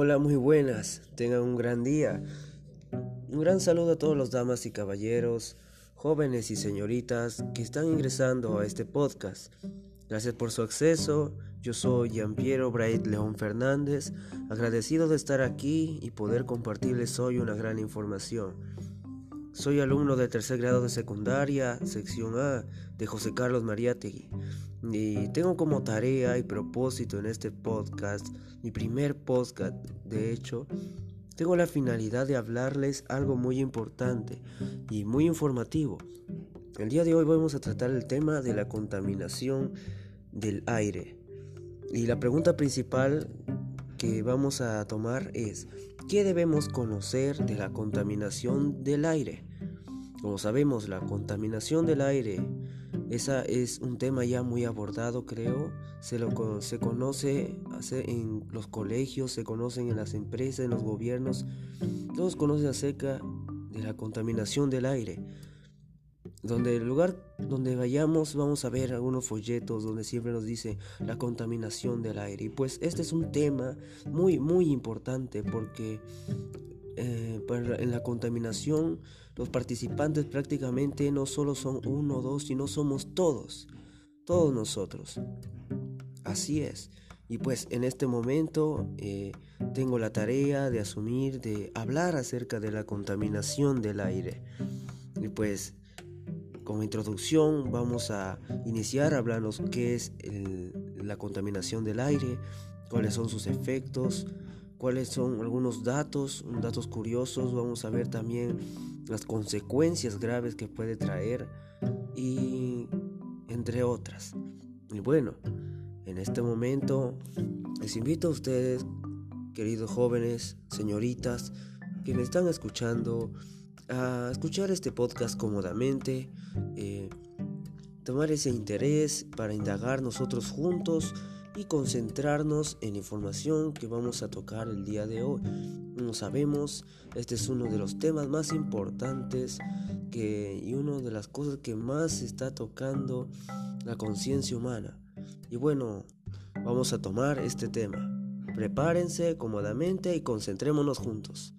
Hola, muy buenas. Tengan un gran día. Un gran saludo a todos los damas y caballeros, jóvenes y señoritas que están ingresando a este podcast. Gracias por su acceso. Yo soy Giampiero Bright León Fernández, agradecido de estar aquí y poder compartirles hoy una gran información. Soy alumno de tercer grado de secundaria, sección A, de José Carlos Mariátegui. Y tengo como tarea y propósito en este podcast, mi primer podcast, de hecho, tengo la finalidad de hablarles algo muy importante y muy informativo. El día de hoy vamos a tratar el tema de la contaminación del aire. Y la pregunta principal que vamos a tomar es, ¿qué debemos conocer de la contaminación del aire? Como sabemos, la contaminación del aire, esa es un tema ya muy abordado, creo. Se, lo, se conoce en los colegios, se conocen en las empresas, en los gobiernos. Todos conocen acerca de la contaminación del aire. Donde el lugar donde vayamos vamos a ver algunos folletos donde siempre nos dice la contaminación del aire. Y pues este es un tema muy, muy importante porque eh, en la contaminación los participantes prácticamente no solo son uno o dos, sino somos todos, todos nosotros. Así es. Y pues en este momento eh, tengo la tarea de asumir, de hablar acerca de la contaminación del aire. Y pues como introducción vamos a iniciar hablando qué es la contaminación del aire, cuáles son sus efectos, cuáles son algunos datos, datos curiosos, vamos a ver también las consecuencias graves que puede traer y entre otras. Y bueno, en este momento les invito a ustedes, queridos jóvenes, señoritas, que me están escuchando, a escuchar este podcast cómodamente, eh, tomar ese interés para indagar nosotros juntos y concentrarnos en la información que vamos a tocar el día de hoy. Como sabemos, este es uno de los temas más importantes que, y una de las cosas que más está tocando la conciencia humana. Y bueno, vamos a tomar este tema. Prepárense cómodamente y concentrémonos juntos.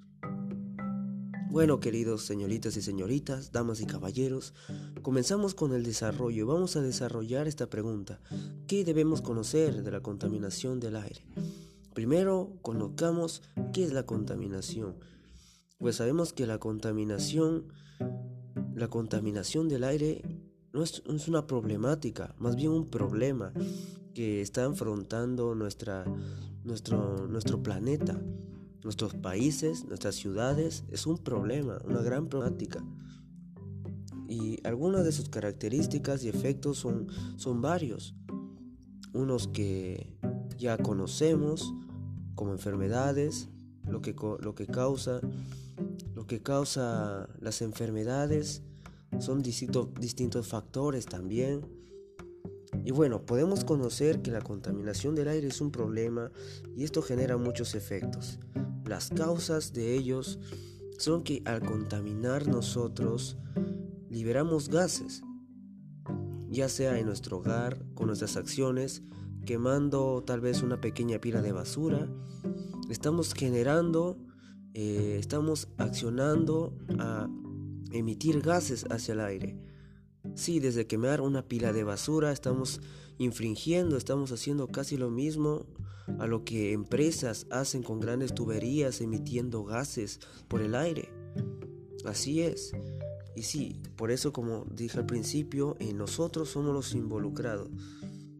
Bueno, queridos señoritas y señoritas, damas y caballeros, comenzamos con el desarrollo vamos a desarrollar esta pregunta. ¿Qué debemos conocer de la contaminación del aire? Primero, conozcamos qué es la contaminación. Pues sabemos que la contaminación, la contaminación del aire no es, una problemática, más bien un problema que está enfrentando nuestra, nuestro, nuestro planeta nuestros países, nuestras ciudades, es un problema, una gran problemática. Y algunas de sus características y efectos son, son varios. Unos que ya conocemos como enfermedades, lo que, lo que causa lo que causa las enfermedades son distintos factores también. Y bueno, podemos conocer que la contaminación del aire es un problema y esto genera muchos efectos. Las causas de ellos son que al contaminar nosotros liberamos gases, ya sea en nuestro hogar, con nuestras acciones, quemando tal vez una pequeña pila de basura, estamos generando, eh, estamos accionando a emitir gases hacia el aire. Sí, desde quemar una pila de basura estamos infringiendo, estamos haciendo casi lo mismo a lo que empresas hacen con grandes tuberías emitiendo gases por el aire. Así es. Y sí, por eso como dije al principio, nosotros somos los involucrados.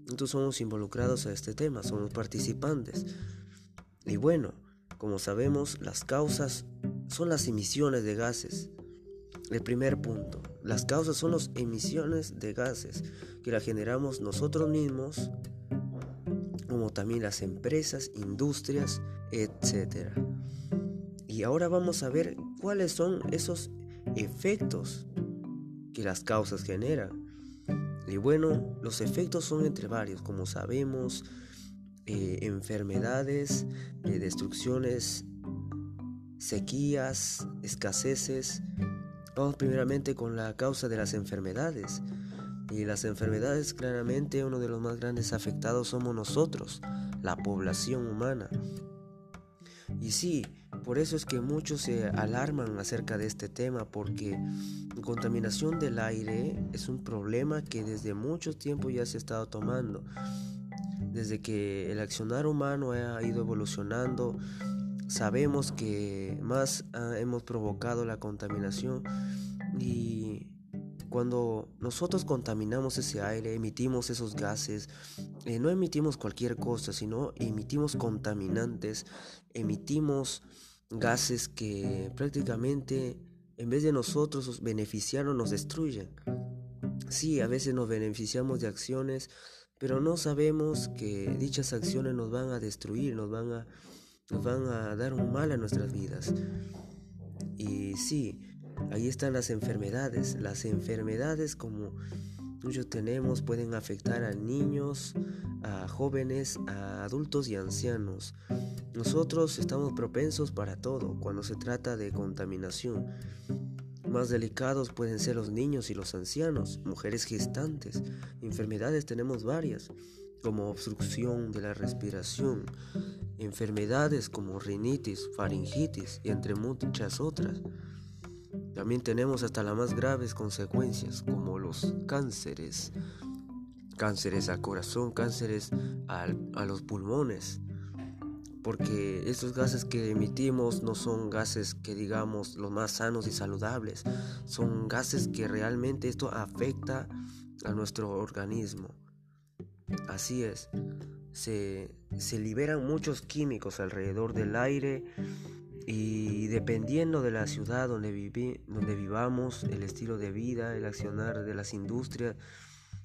Nosotros somos involucrados a este tema, somos participantes. Y bueno, como sabemos, las causas son las emisiones de gases. El primer punto, las causas son las emisiones de gases que las generamos nosotros mismos como también las empresas, industrias, etc. Y ahora vamos a ver cuáles son esos efectos que las causas generan. Y bueno, los efectos son entre varios, como sabemos, eh, enfermedades, eh, destrucciones, sequías, escaseces. Vamos primeramente con la causa de las enfermedades. Y las enfermedades claramente uno de los más grandes afectados somos nosotros, la población humana. Y sí, por eso es que muchos se alarman acerca de este tema, porque contaminación del aire es un problema que desde mucho tiempo ya se ha estado tomando. Desde que el accionar humano ha ido evolucionando, sabemos que más hemos provocado la contaminación y cuando nosotros contaminamos ese aire, emitimos esos gases, eh, no emitimos cualquier cosa, sino emitimos contaminantes, emitimos gases que prácticamente en vez de nosotros beneficiarnos nos destruyen. Sí, a veces nos beneficiamos de acciones, pero no sabemos que dichas acciones nos van a destruir, nos van a, nos van a dar un mal a nuestras vidas. Y sí, ahí están las enfermedades. Las enfermedades como muchos tenemos pueden afectar a niños, a jóvenes, a adultos y ancianos. Nosotros estamos propensos para todo cuando se trata de contaminación. Más delicados pueden ser los niños y los ancianos, mujeres gestantes. Enfermedades tenemos varias, como obstrucción de la respiración, enfermedades como rinitis, faringitis y entre muchas otras. También tenemos hasta las más graves consecuencias, como los cánceres, cánceres al corazón, cánceres a los pulmones, porque estos gases que emitimos no son gases que digamos los más sanos y saludables, son gases que realmente esto afecta a nuestro organismo. Así es, se, liberan muchos químicos alrededor del aire y dependiendo de la ciudad donde, donde vivamos, el estilo de vida, el accionar de las industrias,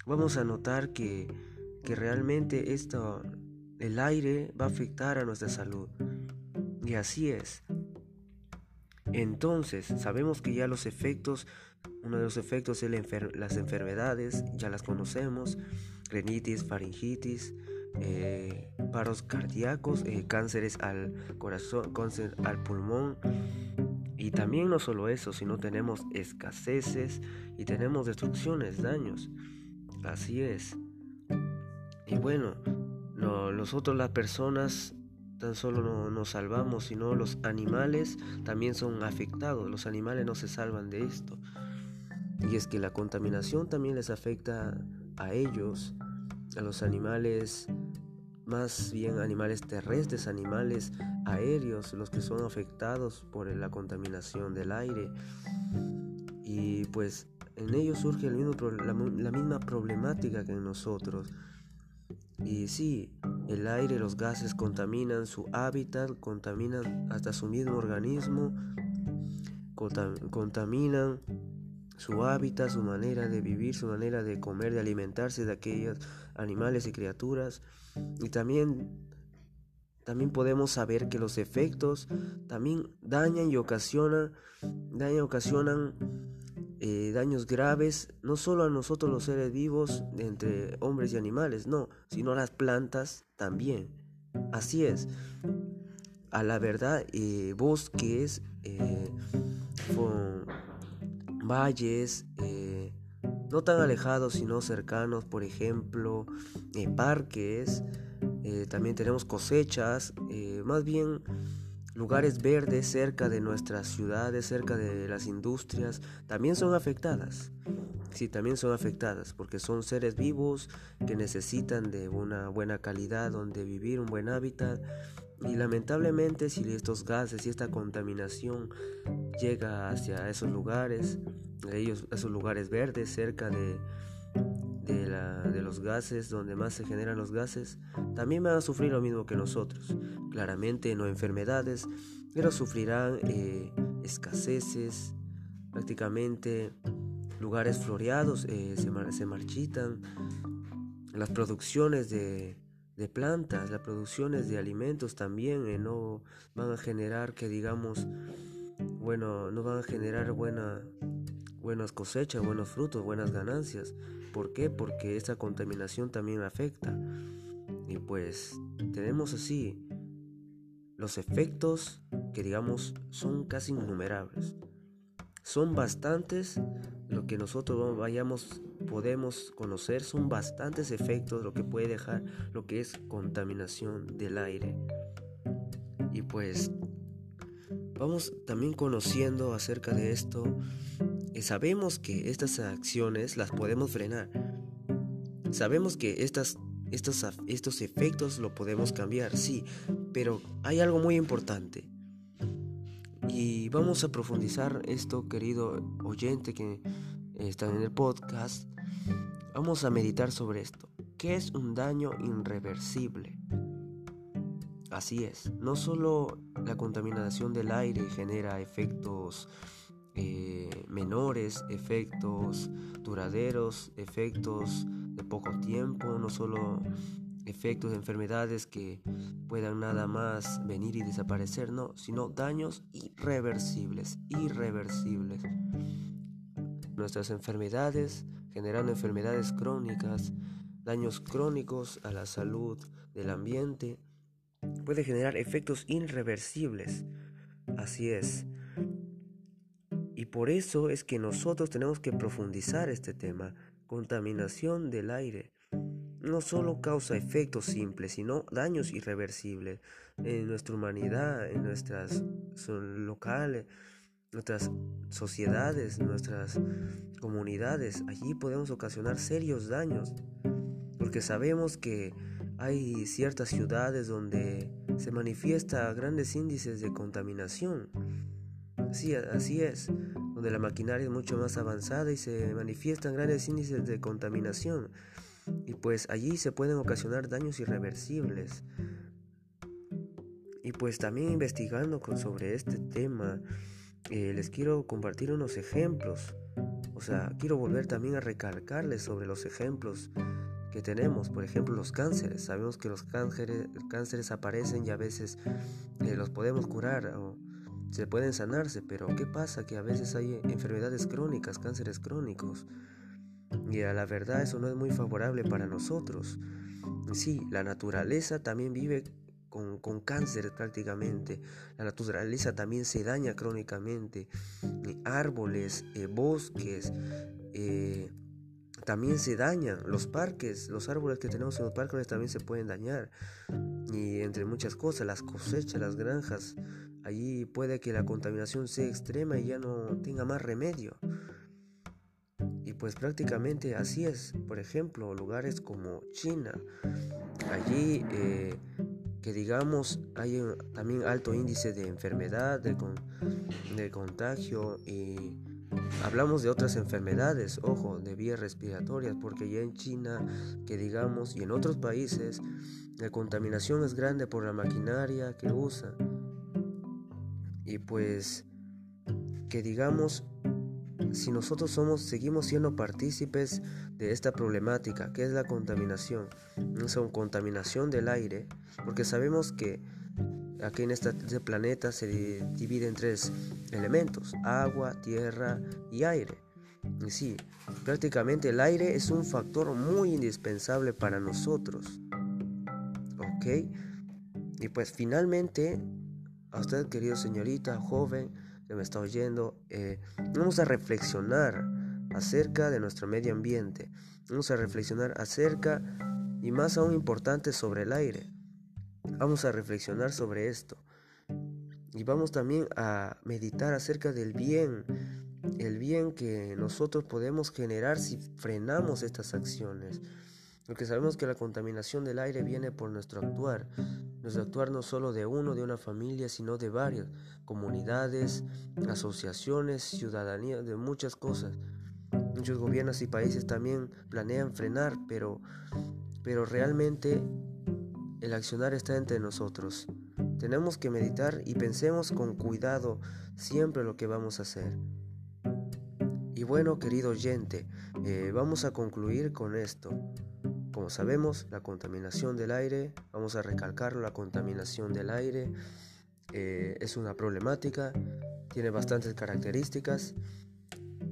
vamos a notar que, que realmente esto el aire va a afectar a nuestra salud. Y así es. Entonces, sabemos que ya los efectos, uno de los efectos es las enfermedades, ya las conocemos, renitis, faringitis, eh, paros cardíacos, eh, cánceres al corazón, cáncer al pulmón. Y también no solo eso, sino tenemos escaseces y tenemos destrucciones, daños. Así es. Y bueno, nosotros las personas tan solo no nos salvamos, sino los animales también son afectados. Los animales no se salvan de esto. Y es que la contaminación también les afecta a ellos, a los animales, más bien animales terrestres, animales aéreos, los que son afectados por la contaminación del aire. Y pues en ellos surge el mismo, la, la misma problemática que en nosotros. Y sí, el aire, los gases contaminan su hábitat, contaminan hasta su mismo organismo, contaminan su hábitat, su manera de vivir, su manera de comer, de alimentarse de aquellos animales y criaturas. Y también, también podemos saber que los efectos también dañan y ocasionan, dañan ocasionan eh, daños graves, no solo a nosotros los seres vivos, entre hombres y animales, no, sino a las plantas también. Así es. A la verdad, eh, bosques, eh, valles, no tan alejados, sino cercanos, por ejemplo, parques, también tenemos cosechas, más bien lugares verdes cerca de nuestras ciudades, cerca de las industrias, también son afectadas. Sí, también son afectadas porque son seres vivos que necesitan de una buena calidad donde vivir, un buen hábitat. Y lamentablemente si estos gases y esta contaminación llega hacia esos lugares, ellos, esos lugares verdes cerca de, de, los gases, donde más se generan los gases, también van a sufrir lo mismo que nosotros. Claramente no enfermedades, pero sufrirán eh, escaseces, prácticamente lugares floreados eh, se, marchitan, las producciones de, plantas, las producciones de alimentos también eh, no van a generar que digamos, bueno, no van a generar buena, buenas cosechas, buenos frutos, buenas ganancias. ¿Por qué? Porque esta contaminación también afecta. Y pues tenemos así los efectos que digamos son casi innumerables. Son bastantes lo que nosotros vayamos podemos conocer son bastantes efectos lo que puede dejar lo que es contaminación del aire. Y pues vamos también conociendo acerca de esto. Eh, sabemos que estas acciones las podemos frenar. Sabemos que estas, estos, estos efectos lo podemos cambiar, sí, pero hay algo muy importante. Y vamos a profundizar esto, querido oyente que está en el podcast. Vamos a meditar sobre esto. ¿Qué es un daño irreversible? Así es, no solo la contaminación del aire genera efectos eh, menores, efectos duraderos, efectos de poco tiempo, no solo efectos de enfermedades que puedan nada más venir y desaparecer, no, sino daños irreversibles, irreversibles. Nuestras enfermedades, generando enfermedades crónicas, daños crónicos a la salud del ambiente, puede generar efectos irreversibles. Así es. Y por eso es que nosotros tenemos que profundizar este tema. Contaminación del aire. No solo causa efectos simples, sino daños irreversibles en nuestra humanidad, en nuestras locales, nuestras sociedades, nuestras comunidades. Allí podemos ocasionar serios daños. Porque sabemos que hay ciertas ciudades donde se manifiesta grandes índices de contaminación. Sí, así es, donde la maquinaria es mucho más avanzada y se manifiestan grandes índices de contaminación. Y pues allí se pueden ocasionar daños irreversibles. Y pues también investigando sobre este tema, eh, les quiero compartir unos ejemplos. O sea, quiero volver también a recalcarles sobre los ejemplos que tenemos, por ejemplo los cánceres. Sabemos que los cánceres, cánceres aparecen y a veces eh, los podemos curar o se pueden sanarse, pero ¿qué pasa? Que a veces hay enfermedades crónicas, cánceres crónicos. Y a la verdad eso no es muy favorable para nosotros. Sí, la naturaleza también vive con, con cáncer prácticamente. La naturaleza también se daña crónicamente. Árboles, eh, bosques, eh, también se dañan. Los parques, los árboles que tenemos en los parques también se pueden dañar. Y entre muchas cosas, las cosechas, las granjas, allí puede que la contaminación sea extrema y ya no tenga más remedio. Pues prácticamente así es. Por ejemplo, lugares como China, allí eh, que digamos hay también alto índice de enfermedad, de, de contagio y Hablamos de otras enfermedades, ojo, de vías respiratorias, porque ya en China, que digamos, y en otros países, la contaminación es grande por la maquinaria que usa. Y pues, que digamos, si nosotros somos, seguimos siendo partícipes de esta problemática, que es la contaminación, es una contaminación del aire, porque sabemos que Aquí en este planeta se divide en tres elementos, agua, tierra y aire. Y sí, prácticamente el aire es un factor muy indispensable para nosotros. ¿Ok? Y pues finalmente, a usted querido señorita, joven, que me está oyendo, eh, vamos a reflexionar acerca de nuestro medio ambiente. Vamos a reflexionar acerca y más aún importante sobre el aire. Vamos a reflexionar sobre esto. Y vamos también a meditar acerca del bien, el bien que nosotros podemos generar si frenamos estas acciones. Porque sabemos que la contaminación del aire viene por nuestro actuar. Nuestro actuar no solo de uno, de una familia, sino de varias comunidades, asociaciones, ciudadanía, de muchas cosas. Muchos gobiernos y países también planean frenar, pero, pero realmente el accionar está entre nosotros. Tenemos que meditar y pensemos con cuidado siempre lo que vamos a hacer. Y bueno, querido oyente, eh, vamos a concluir con esto. Como sabemos, la contaminación del aire, vamos a recalcarlo, la contaminación del aire eh, es una problemática, tiene bastantes características,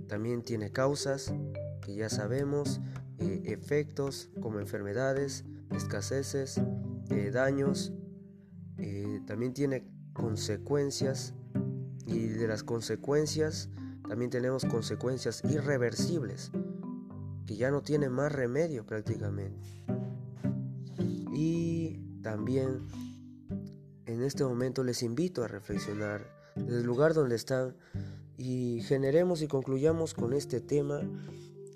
también tiene causas que ya sabemos, eh, efectos como enfermedades, escaseces, eh, daños, también tiene consecuencias y de las consecuencias también tenemos consecuencias irreversibles que ya no tienen más remedio prácticamente. Y también en este momento les invito a reflexionar desde el lugar donde están y generemos y concluyamos con este tema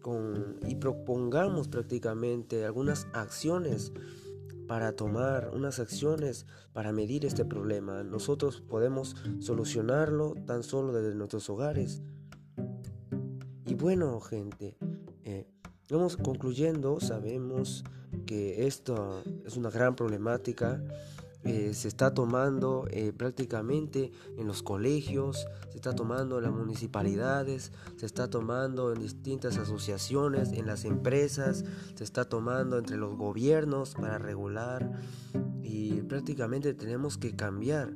con, y propongamos prácticamente algunas acciones para tomar unas acciones para medir este problema. Nosotros podemos solucionarlo tan solo desde nuestros hogares. Y bueno, gente, eh, vamos concluyendo, sabemos que esto es una gran problemática eh, se está tomando eh, prácticamente en los colegios, se está tomando en las municipalidades, se está tomando en distintas asociaciones, en las empresas, se está tomando entre los gobiernos para regular y prácticamente tenemos que cambiar.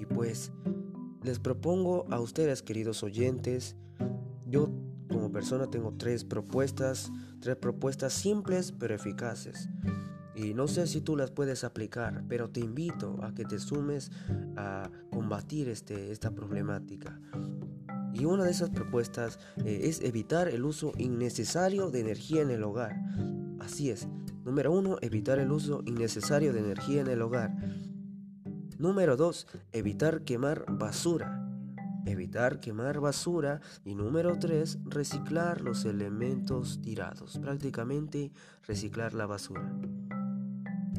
Y pues les propongo a ustedes, queridos oyentes, yo como persona tengo tres propuestas, tres propuestas simples pero eficaces. Y no sé si tú las puedes aplicar, pero te invito a que te sumes a combatir este, esta problemática. Y una de esas propuestas eh, es evitar el uso innecesario de energía en el hogar. Así es. Número uno, evitar el uso innecesario de energía en el hogar. Número dos, evitar quemar basura. Evitar quemar basura. Y número tres, reciclar los elementos tirados. Prácticamente reciclar la basura.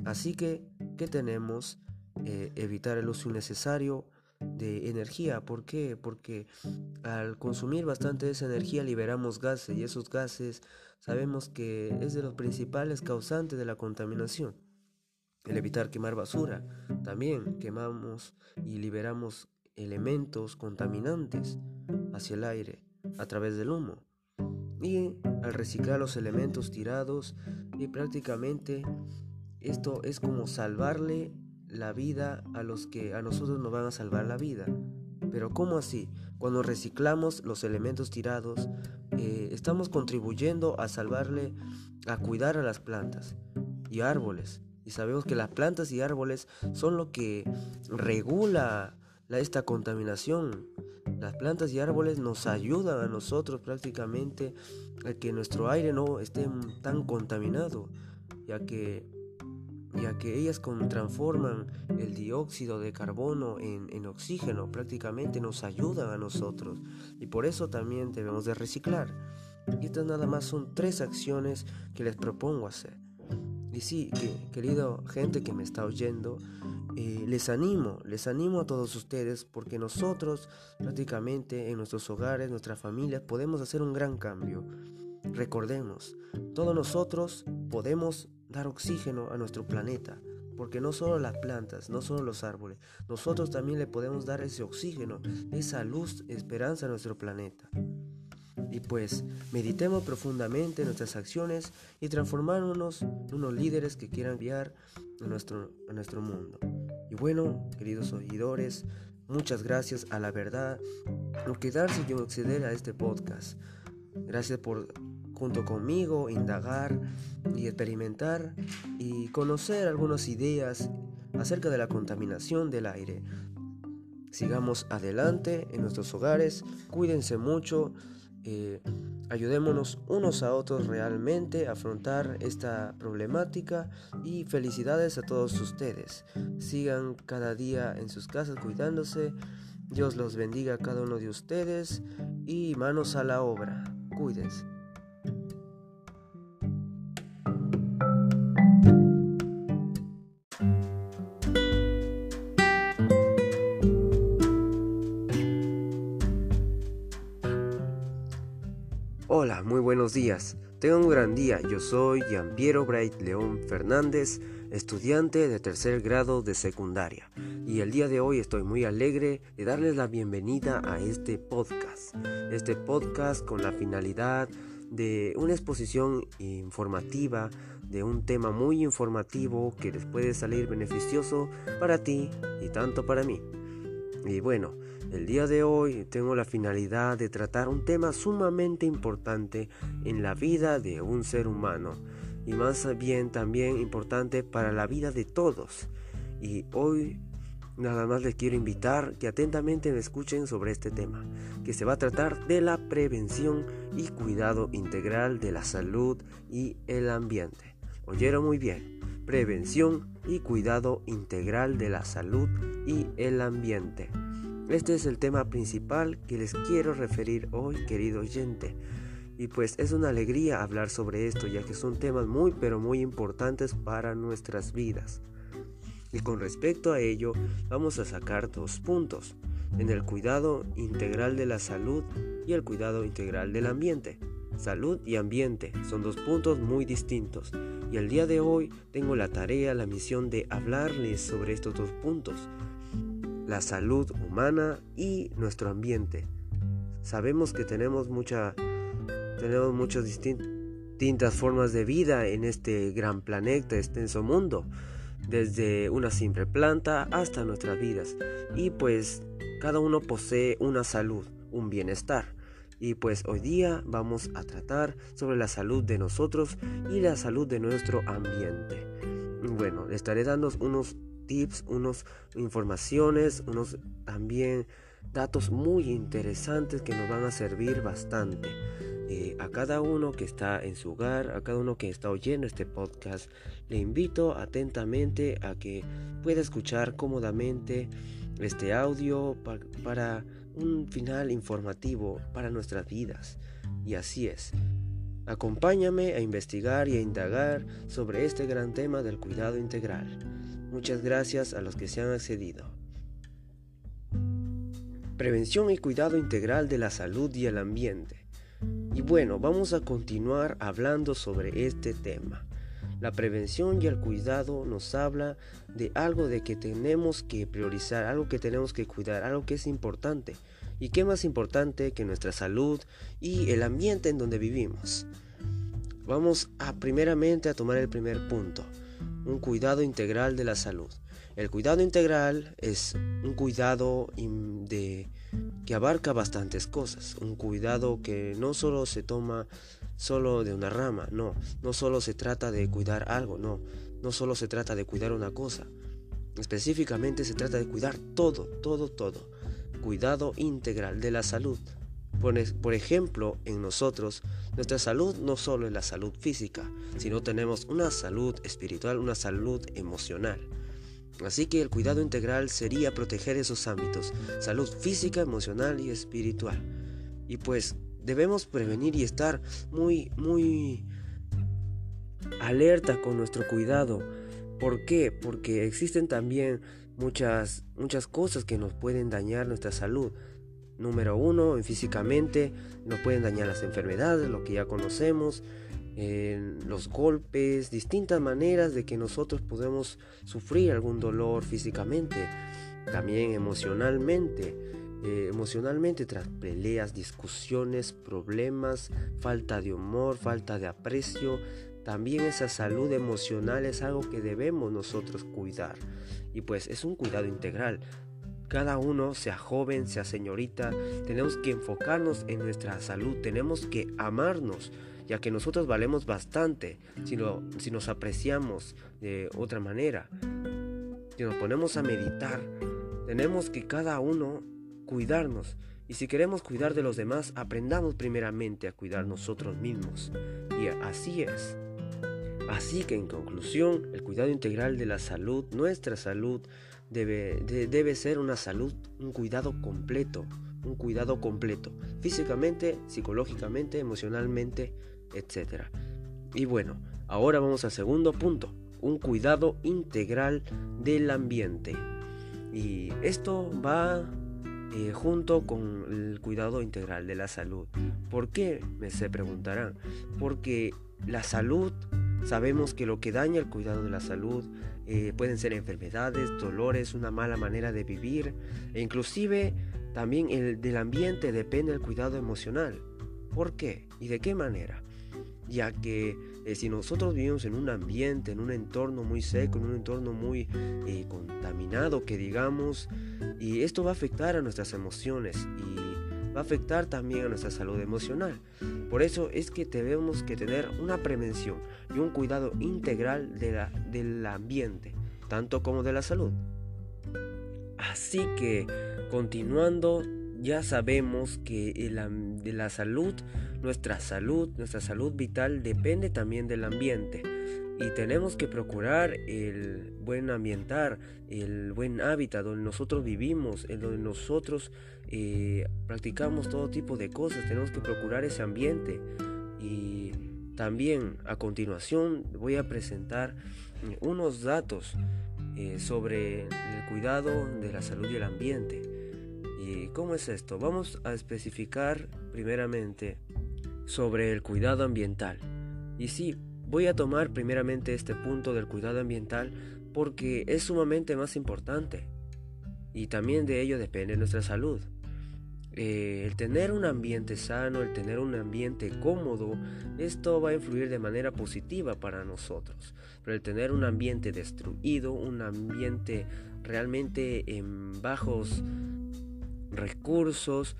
Así que, ¿qué tenemos? Eh, evitar el uso innecesario de energía. ¿Por qué? Porque al consumir bastante esa energía liberamos gases y esos gases sabemos que es de los principales causantes de la contaminación. El evitar quemar basura. También quemamos y liberamos elementos contaminantes hacia el aire a través del humo. Y al reciclar los elementos tirados y prácticamente esto es como salvarle la vida a los que a nosotros nos van a salvar la vida. Pero ¿cómo así? Cuando reciclamos los elementos tirados, eh, estamos contribuyendo a salvarle, a cuidar a las plantas y árboles. Y sabemos que las plantas y árboles son lo que regula esta contaminación. Las plantas y árboles nos ayudan a nosotros prácticamente a que nuestro aire no esté tan contaminado, ya que ya que ellas transforman el dióxido de carbono en, oxígeno, prácticamente nos ayudan a nosotros y por eso también debemos de reciclar. Y estas nada más son tres acciones que les propongo hacer. Y sí, querido gente que me está oyendo, eh, les animo, les animo a todos ustedes porque nosotros prácticamente en nuestros hogares, nuestras familias, podemos hacer un gran cambio. Recordemos, todos nosotros podemos dar oxígeno a nuestro planeta, porque no solo las plantas, no solo los árboles, nosotros también le podemos dar ese oxígeno, esa luz, esperanza a nuestro planeta. Y pues meditemos profundamente en nuestras acciones y transformarnos en unos líderes que quieran enviar a nuestro, a nuestro mundo. Y bueno, queridos oidores, muchas gracias a la verdad por quedarse y acceder a este podcast. Gracias por junto conmigo, indagar y experimentar y conocer algunas ideas acerca de la contaminación del aire. Sigamos adelante en nuestros hogares, cuídense mucho, eh, ayudémonos unos a otros realmente a afrontar esta problemática y felicidades a todos ustedes. Sigan cada día en sus casas cuidándose. Dios los bendiga a cada uno de ustedes y manos a la obra. Cuídense. Buenos días. Tengan un gran día. Yo soy Piero Bright León Fernández, estudiante de tercer grado de secundaria. Y el día de hoy estoy muy alegre de darles la bienvenida a este podcast. Este podcast con la finalidad de una exposición informativa de un tema muy informativo que les puede salir beneficioso para ti y tanto para mí. Y bueno, el día de hoy tengo la finalidad de tratar un tema sumamente importante en la vida de un ser humano y más bien también importante para la vida de todos. Y hoy nada más les quiero invitar que atentamente me escuchen sobre este tema, que se va a tratar de la prevención y cuidado integral de la salud y el ambiente. Oyeron muy bien. prevención y cuidado integral de la salud y el ambiente. Este es el tema principal que les quiero referir hoy, querido oyente. Y pues es una alegría hablar sobre esto, ya que son temas muy pero muy importantes para nuestras vidas. Y con respecto a ello, vamos a sacar dos puntos, en el cuidado integral de la salud y el cuidado integral del ambiente. Salud y ambiente son dos puntos muy distintos y el día de hoy tengo la tarea, la misión de hablarles sobre estos dos puntos, la salud humana y nuestro ambiente. Sabemos que tenemos mucha tenemos muchas distintas formas de vida en este gran planeta, extenso mundo, desde una simple planta hasta nuestras vidas. Y pues cada uno posee una salud, un bienestar. Y pues hoy día vamos a tratar sobre la salud de nosotros y la salud de nuestro ambiente. Bueno, estaré dando unos tips, unas informaciones, unos también datos muy interesantes que nos van a servir bastante. Eh, a cada uno que está en su hogar, a cada uno que está oyendo este podcast, le invito atentamente a que pueda escuchar cómodamente este audio para un final informativo para nuestras vidas. Y así es. Acompáñame a investigar y a indagar sobre este gran tema del cuidado integral. Muchas gracias a los que se han accedido. Prevención y cuidado integral de la salud y el ambiente. Y bueno, vamos a continuar hablando sobre este tema. La prevención y el cuidado nos habla de algo de que tenemos que priorizar, algo que tenemos que cuidar, algo que es importante. ¿Y qué más importante que nuestra salud y el ambiente en donde vivimos? Vamos a primeramente a tomar el primer punto, un cuidado integral de la salud. El cuidado integral es un cuidado de, que abarca bastantes cosas, un cuidado que no solo se toma solo de una rama, no, no solo se trata de cuidar algo, no, no solo se trata de cuidar una cosa, específicamente se trata de cuidar todo, todo, todo, cuidado integral de la salud. Por, ejemplo, en nosotros, nuestra salud no solo es la salud física, sino tenemos una salud espiritual, una salud emocional. Así que el cuidado integral sería proteger esos ámbitos, salud física, emocional y espiritual. Y pues debemos prevenir y estar muy, muy alerta con nuestro cuidado. ¿Por qué? Porque existen también muchas, muchas cosas que nos pueden dañar nuestra salud. Número uno, físicamente nos pueden dañar las enfermedades, lo que ya conocemos, los golpes, distintas maneras de que nosotros podemos sufrir algún dolor físicamente, también emocionalmente. Eh, emocionalmente tras peleas, discusiones, problemas, falta de humor, falta de aprecio. También esa salud emocional es algo que debemos nosotros cuidar. Y pues es un cuidado integral. Cada uno, sea joven, sea señorita, tenemos que enfocarnos en nuestra salud, tenemos que amarnos, ya que nosotros valemos bastante si, si nos apreciamos de otra manera. Si nos ponemos a meditar, tenemos que cada uno cuidarnos. Y si queremos cuidar de los demás, aprendamos primeramente a cuidar nosotros mismos. Y así es. Así que en conclusión, el cuidado integral de la salud, nuestra salud, debe, debe ser una salud, un cuidado completo, un cuidado completo, físicamente, psicológicamente, emocionalmente, etc. Y bueno, ahora vamos al segundo punto, un cuidado integral del ambiente. Y esto va eh, junto con el cuidado integral de la salud. ¿Por qué? Me se preguntarán. Porque la salud, sabemos que lo que daña el cuidado de la salud eh, pueden ser enfermedades, dolores, una mala manera de vivir e inclusive también el del ambiente depende el cuidado emocional. ¿Por qué? ¿Y de qué manera? ya que eh, si nosotros vivimos en un ambiente, en un entorno muy seco, en un entorno muy eh, contaminado, que digamos, y esto va a afectar a nuestras emociones va a afectar también a nuestra salud emocional. Por eso es que tenemos que tener una prevención y un cuidado integral de la, del ambiente, tanto como de la salud. Así que, continuando, ya sabemos que de la salud, nuestra salud, nuestra salud vital depende también del ambiente. Y tenemos que procurar el buen ambientar, el buen hábitat donde nosotros vivimos, en donde nosotros eh, practicamos todo tipo de cosas. Tenemos que procurar ese ambiente. Y también a continuación voy a presentar eh, unos datos eh, sobre el cuidado de la salud y el ambiente. ¿Y cómo es esto? Vamos a especificar primeramente sobre el cuidado ambiental. Y sí, Voy a tomar primeramente este punto del cuidado ambiental porque es sumamente más importante y también de ello depende nuestra salud. Eh, el tener un ambiente sano, el tener un ambiente cómodo, esto va a influir de manera positiva para nosotros. Pero el tener un ambiente destruido, un ambiente realmente en bajos recursos,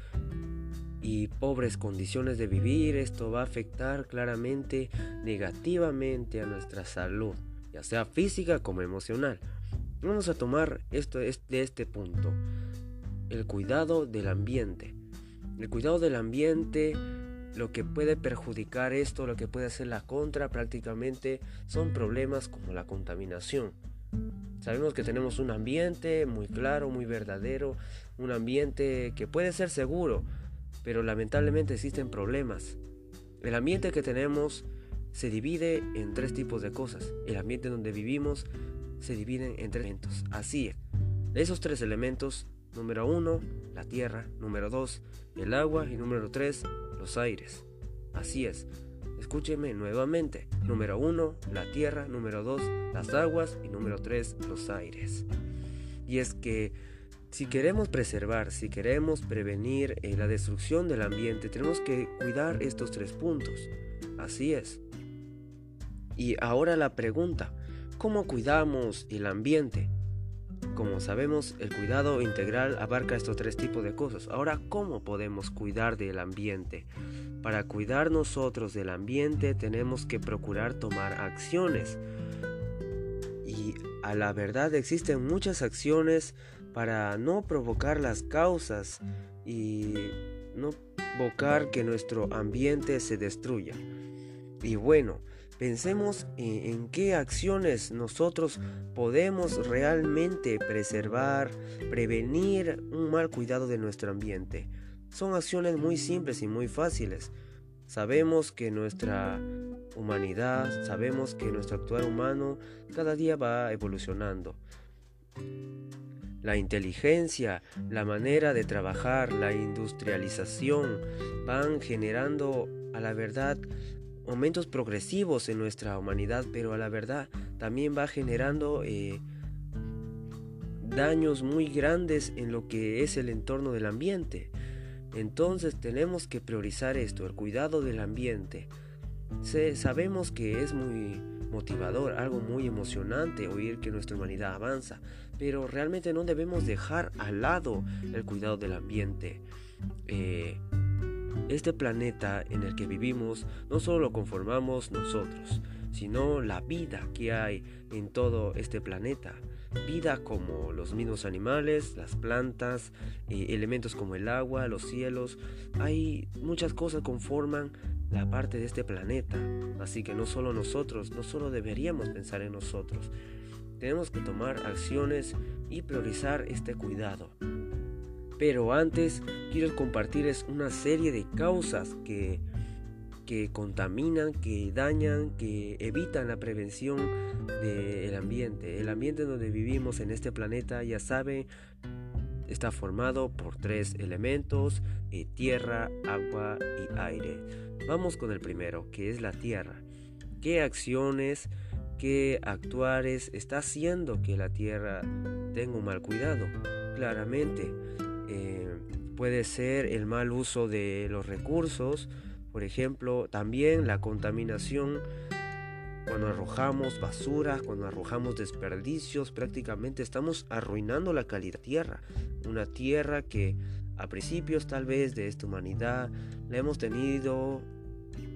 y pobres condiciones de vivir, esto va a afectar claramente negativamente a nuestra salud, ya sea física como emocional. Vamos a tomar esto de este punto, el cuidado del ambiente. El cuidado del ambiente, lo que puede perjudicar esto, lo que puede hacer la contra prácticamente son problemas como la contaminación. Sabemos que tenemos un ambiente muy claro, muy verdadero, un ambiente que puede ser seguro, pero lamentablemente existen problemas. El ambiente que tenemos se divide en tres tipos de cosas. El ambiente donde vivimos se divide en tres elementos. Así es. De esos tres elementos, número uno, la tierra, número dos, el agua y número tres, los aires. Así es. Escúcheme nuevamente. Número uno, la tierra, número dos, las aguas y número tres, los aires. Y es que si queremos preservar, si queremos prevenir eh, la destrucción del ambiente, tenemos que cuidar estos tres puntos. Así es. Y ahora la pregunta, ¿cómo cuidamos el ambiente? Como sabemos, el cuidado integral abarca estos tres tipos de cosas. Ahora, ¿cómo podemos cuidar del ambiente? Para cuidar nosotros del ambiente tenemos que procurar tomar acciones. Y a la verdad existen muchas acciones para no provocar las causas y no provocar que nuestro ambiente se destruya. Y bueno, pensemos en, qué acciones nosotros podemos realmente preservar, prevenir un mal cuidado de nuestro ambiente. Son acciones muy simples y muy fáciles. Sabemos que nuestra humanidad, sabemos que nuestro actuar humano cada día va evolucionando. La inteligencia, la manera de trabajar, la industrialización van generando a la verdad aumentos progresivos en nuestra humanidad, pero a la verdad también va generando eh, daños muy grandes en lo que es el entorno del ambiente. Entonces tenemos que priorizar esto, el cuidado del ambiente. sabemos que es muy motivador, algo muy emocionante oír que nuestra humanidad avanza, pero realmente no debemos dejar al lado el cuidado del ambiente. Eh, este planeta en el que vivimos no solo lo conformamos nosotros, sino la vida que hay en todo este planeta. Vida como los mismos animales, las plantas, eh, elementos como el agua, los cielos. Hay muchas cosas que conforman la parte de este planeta. Así que no solo nosotros, no solo deberíamos pensar en nosotros. Tenemos que tomar acciones y priorizar este cuidado. Pero antes quiero compartirles una serie de causas que, que contaminan, que dañan, que evitan la prevención del ambiente. El ambiente donde vivimos en este planeta, ya sabe, está formado por tres elementos, eh, tierra, agua y aire. Vamos con el primero, que es la tierra. ¿Qué acciones, qué actuares está haciendo que la tierra tenga un mal cuidado? Claramente, eh, puede ser el mal uso de los recursos, por ejemplo, también la contaminación cuando arrojamos basura, cuando arrojamos desperdicios, prácticamente estamos arruinando la calidad de tierra. Una tierra que a principios tal vez de esta humanidad la hemos tenido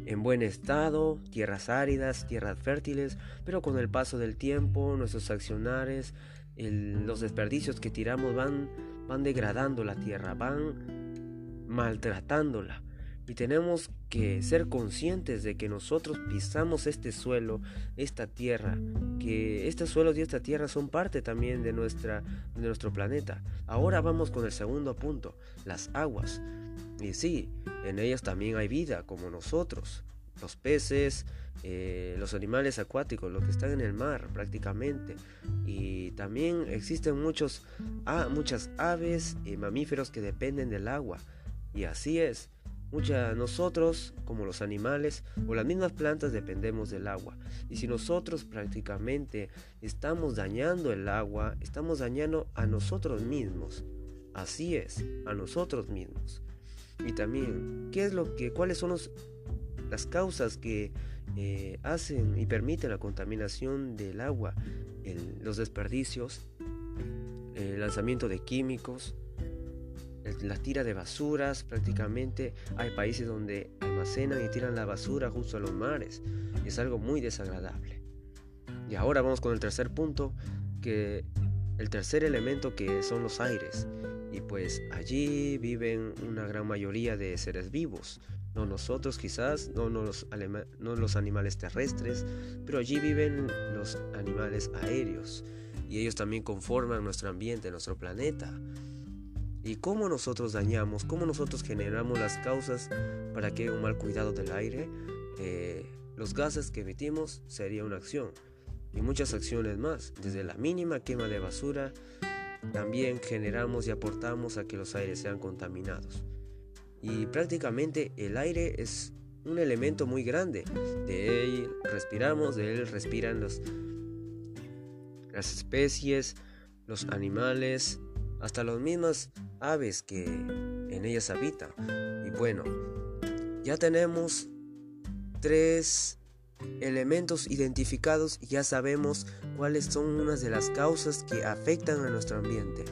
en buen estado, tierras áridas, tierras fértiles, pero con el paso del tiempo, nuestros accionares, los desperdicios que tiramos van, van degradando la tierra, van maltratándola. Y tenemos que ser conscientes de que nosotros pisamos este suelo, esta tierra, que este suelo y esta tierra son parte también de, nuestra, de nuestro planeta. Ahora vamos con el segundo punto, las aguas. Y sí, en ellas también hay vida, como nosotros. Los peces, eh, los animales acuáticos, los que están en el mar prácticamente. Y también existen muchos, ah, muchas aves y mamíferos que dependen del agua. Y así es. Mucha, nosotros, como los animales o las mismas plantas, dependemos del agua. Y si nosotros prácticamente estamos dañando el agua, estamos dañando a nosotros mismos. Así es, a nosotros mismos. Y también, ¿qué es lo que, cuáles son las causas que eh, hacen y permiten la contaminación del agua? los desperdicios, el lanzamiento de químicos, la tira de basuras, prácticamente hay países donde almacenan y tiran la basura justo a los mares. Es algo muy desagradable. Y ahora vamos con el tercer punto, que el tercer elemento que son los aires. Y pues allí viven una gran mayoría de seres vivos. No nosotros quizás, no, los, no los animales terrestres, pero allí viven los animales aéreos. Y ellos también conforman nuestro ambiente, nuestro planeta y cómo nosotros dañamos, cómo nosotros generamos las causas para que un mal cuidado del aire, eh, los gases que emitimos sería una acción y muchas acciones más, desde la mínima quema de basura, también generamos y aportamos a que los aires sean contaminados. Y prácticamente el aire es un elemento muy grande. De él respiramos, de él respiran los, las especies, los animales, hasta las mismas aves que en ellas habitan. Y bueno, ya tenemos tres elementos identificados y ya sabemos cuáles son unas de las causas que afectan a nuestro ambiente.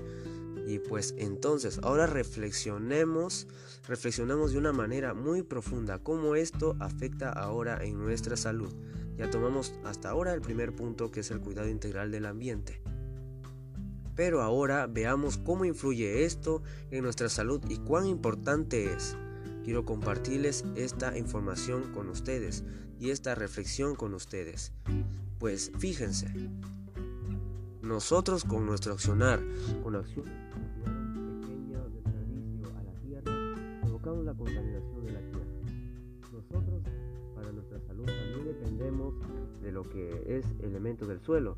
Y pues entonces, ahora reflexionemos, reflexionemos de una manera muy profunda cómo esto afecta ahora en nuestra salud. Ya tomamos hasta ahora el primer punto que es el cuidado integral del ambiente. Pero ahora veamos cómo influye esto en nuestra salud y cuán importante es. Quiero compartirles esta información con ustedes y esta reflexión con ustedes. Pues fíjense, nosotros con nuestro accionar, con acción pequeño desperdicio a la tierra, provocamos la contaminación de la tierra. Nosotros, para nuestra salud, también dependemos de lo que es elemento del suelo,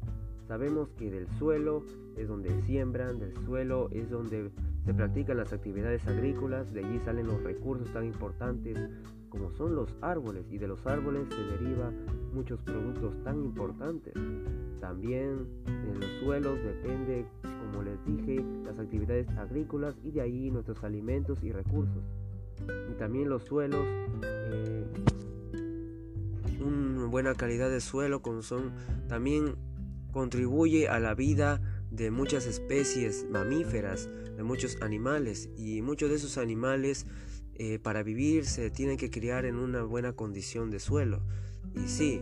Sabemos que del suelo es donde siembran, del suelo es donde se practican las actividades agrícolas, de allí salen los recursos tan importantes como son los árboles y de los árboles se deriva muchos productos tan importantes. También de los suelos depende, como les dije, las actividades agrícolas y de ahí nuestros alimentos y recursos. Y también los suelos, eh, una buena calidad de suelo, como son también contribuye a la vida de muchas especies mamíferas, de muchos animales y muchos de esos animales eh, para vivir se tienen que criar en una buena condición de suelo. Y sí,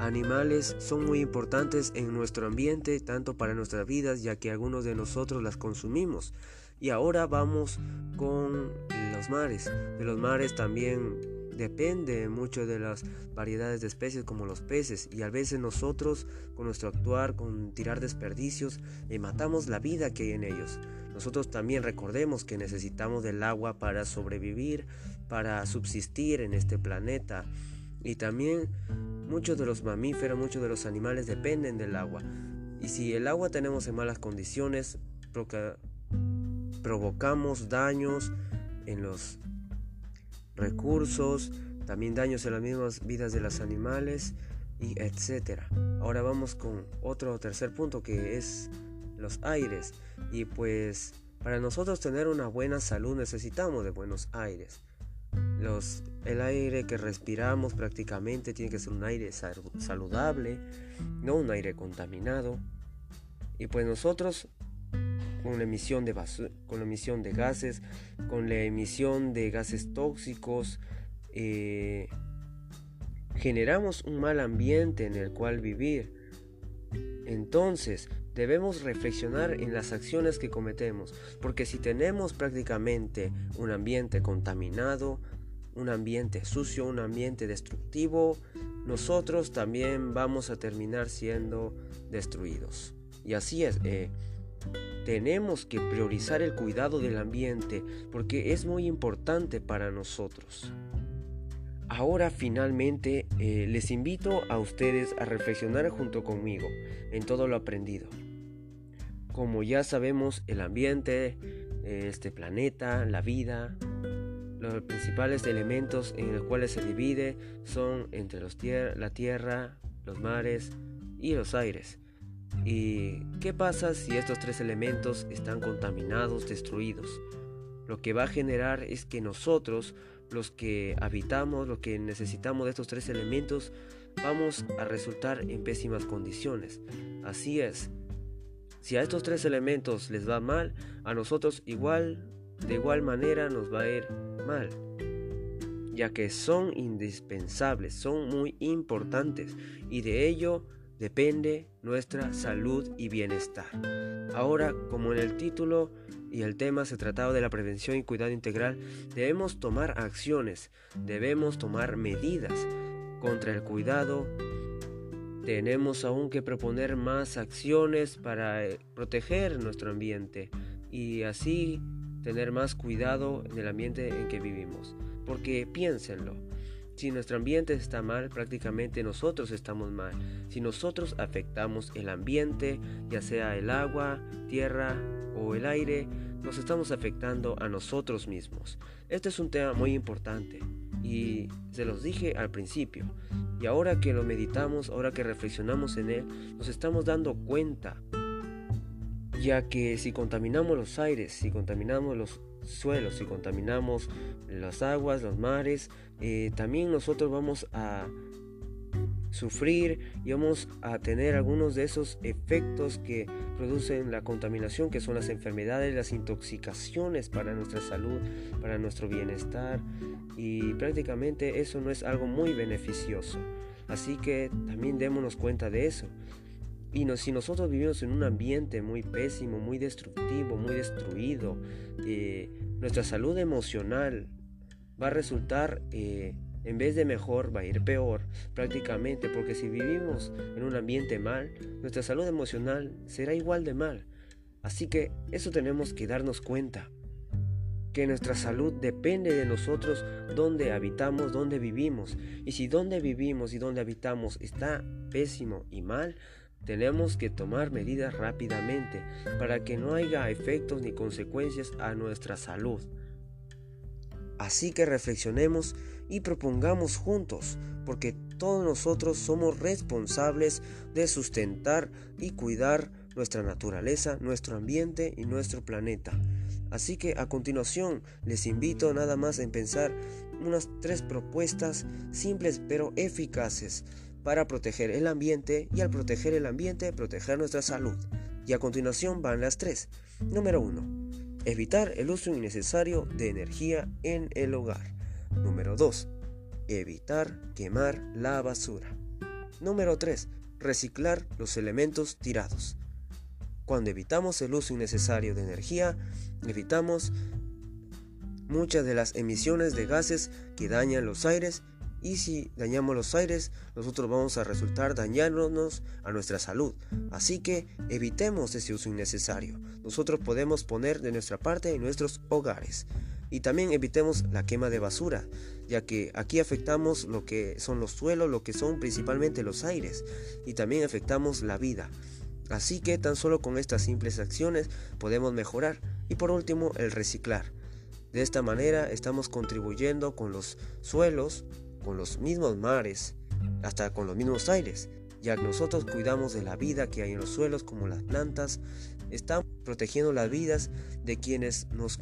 animales son muy importantes en nuestro ambiente, tanto para nuestras vidas, ya que algunos de nosotros las consumimos. Y ahora vamos con los mares. De los mares también depende mucho de las variedades de especies como los peces y a veces nosotros con nuestro actuar, con tirar desperdicios, eh, matamos la vida que hay en ellos. Nosotros también recordemos que necesitamos del agua para sobrevivir, para subsistir en este planeta y también muchos de los mamíferos, muchos de los animales dependen del agua. Y si el agua tenemos en malas condiciones, provocamos daños en los recursos, también daños en las mismas vidas de los animales y etcétera. Ahora vamos con otro tercer punto que es los aires y pues para nosotros tener una buena salud necesitamos de buenos aires. Los, el aire que respiramos prácticamente tiene que ser un aire saludable, no un aire contaminado. Y pues nosotros con la emisión de, con la emisión de gases, con la emisión de gases tóxicos, eh, generamos un mal ambiente en el cual vivir. Entonces, debemos reflexionar en las acciones que cometemos, porque si tenemos prácticamente un ambiente contaminado, un ambiente sucio, un ambiente destructivo, nosotros también vamos a terminar siendo destruidos. Y así es, eh, tenemos que priorizar el cuidado del ambiente porque es muy importante para nosotros. Ahora finalmente eh, les invito a ustedes a reflexionar junto conmigo en todo lo aprendido. Como ya sabemos, el ambiente, este planeta, la vida, los principales elementos en los cuales se divide son entre los la tierra, los mares y los aires. ¿Y qué pasa si estos tres elementos están contaminados, destruidos? Lo que va a generar es que nosotros, los que habitamos, los que necesitamos de estos tres elementos, vamos a resultar en pésimas condiciones. Así es. Si a estos tres elementos les va mal, a nosotros igual, de igual manera nos va a ir mal, ya que son indispensables, son muy importantes y de ello depende nuestra salud y bienestar. Ahora, como en el título y el tema se trataba de la prevención y cuidado integral, debemos tomar acciones, debemos tomar medidas contra el cuidado. Tenemos aún que proponer más acciones para eh, proteger nuestro ambiente y así tener más cuidado en el ambiente en que vivimos. Porque piénsenlo, si nuestro ambiente está mal, prácticamente nosotros estamos mal. Si nosotros afectamos el ambiente, ya sea el agua, tierra o el aire, nos estamos afectando a nosotros mismos. Este es un tema muy importante y se los dije al principio. Y ahora que lo meditamos, ahora que reflexionamos en él, nos estamos dando cuenta. Ya que si contaminamos los aires, si contaminamos los suelos, si contaminamos las aguas, los mares, eh, también nosotros vamos a sufrir y vamos a tener algunos de esos efectos que producen la contaminación, que son las enfermedades, las intoxicaciones para nuestra salud, para nuestro bienestar y prácticamente eso no es algo muy beneficioso. Así que también démonos cuenta de eso. Y si nosotros vivimos en un ambiente muy pésimo, muy destructivo, muy destruido, eh, nuestra salud emocional va a resultar, eh, en vez de mejor, va a ir peor prácticamente, porque si vivimos en un ambiente mal, nuestra salud emocional será igual de mal. Así que eso tenemos que darnos cuenta, que nuestra salud depende de nosotros, donde habitamos, donde vivimos. Y si donde vivimos y donde habitamos está pésimo y mal, tenemos que tomar medidas rápidamente para que no haya efectos ni consecuencias a nuestra salud. Así que reflexionemos y propongamos juntos, porque todos nosotros somos responsables de sustentar y cuidar nuestra naturaleza, nuestro ambiente y nuestro planeta. Así que a continuación les invito nada más a pensar unas tres propuestas simples pero eficaces para proteger el ambiente y al proteger el ambiente proteger nuestra salud. Y a continuación van las tres. Número 1. Evitar el uso innecesario de energía en el hogar. Número 2. Evitar quemar la basura. Número 3. Reciclar los elementos tirados. Cuando evitamos el uso innecesario de energía, evitamos muchas de las emisiones de gases que dañan los aires y si dañamos los aires, nosotros vamos a resultar dañándonos a nuestra salud. Así que evitemos ese uso innecesario. Nosotros podemos poner de nuestra parte en nuestros hogares. Y también evitemos la quema de basura, ya que aquí afectamos lo que son los suelos, lo que son principalmente los aires, y también afectamos la vida. Así que tan solo con estas simples acciones podemos mejorar. Y por último, el reciclar. De esta manera estamos contribuyendo con los suelos, con los mismos mares, hasta con los mismos aires, ya que nosotros cuidamos de la vida que hay en los suelos como las plantas, están protegiendo las vidas de quienes nos,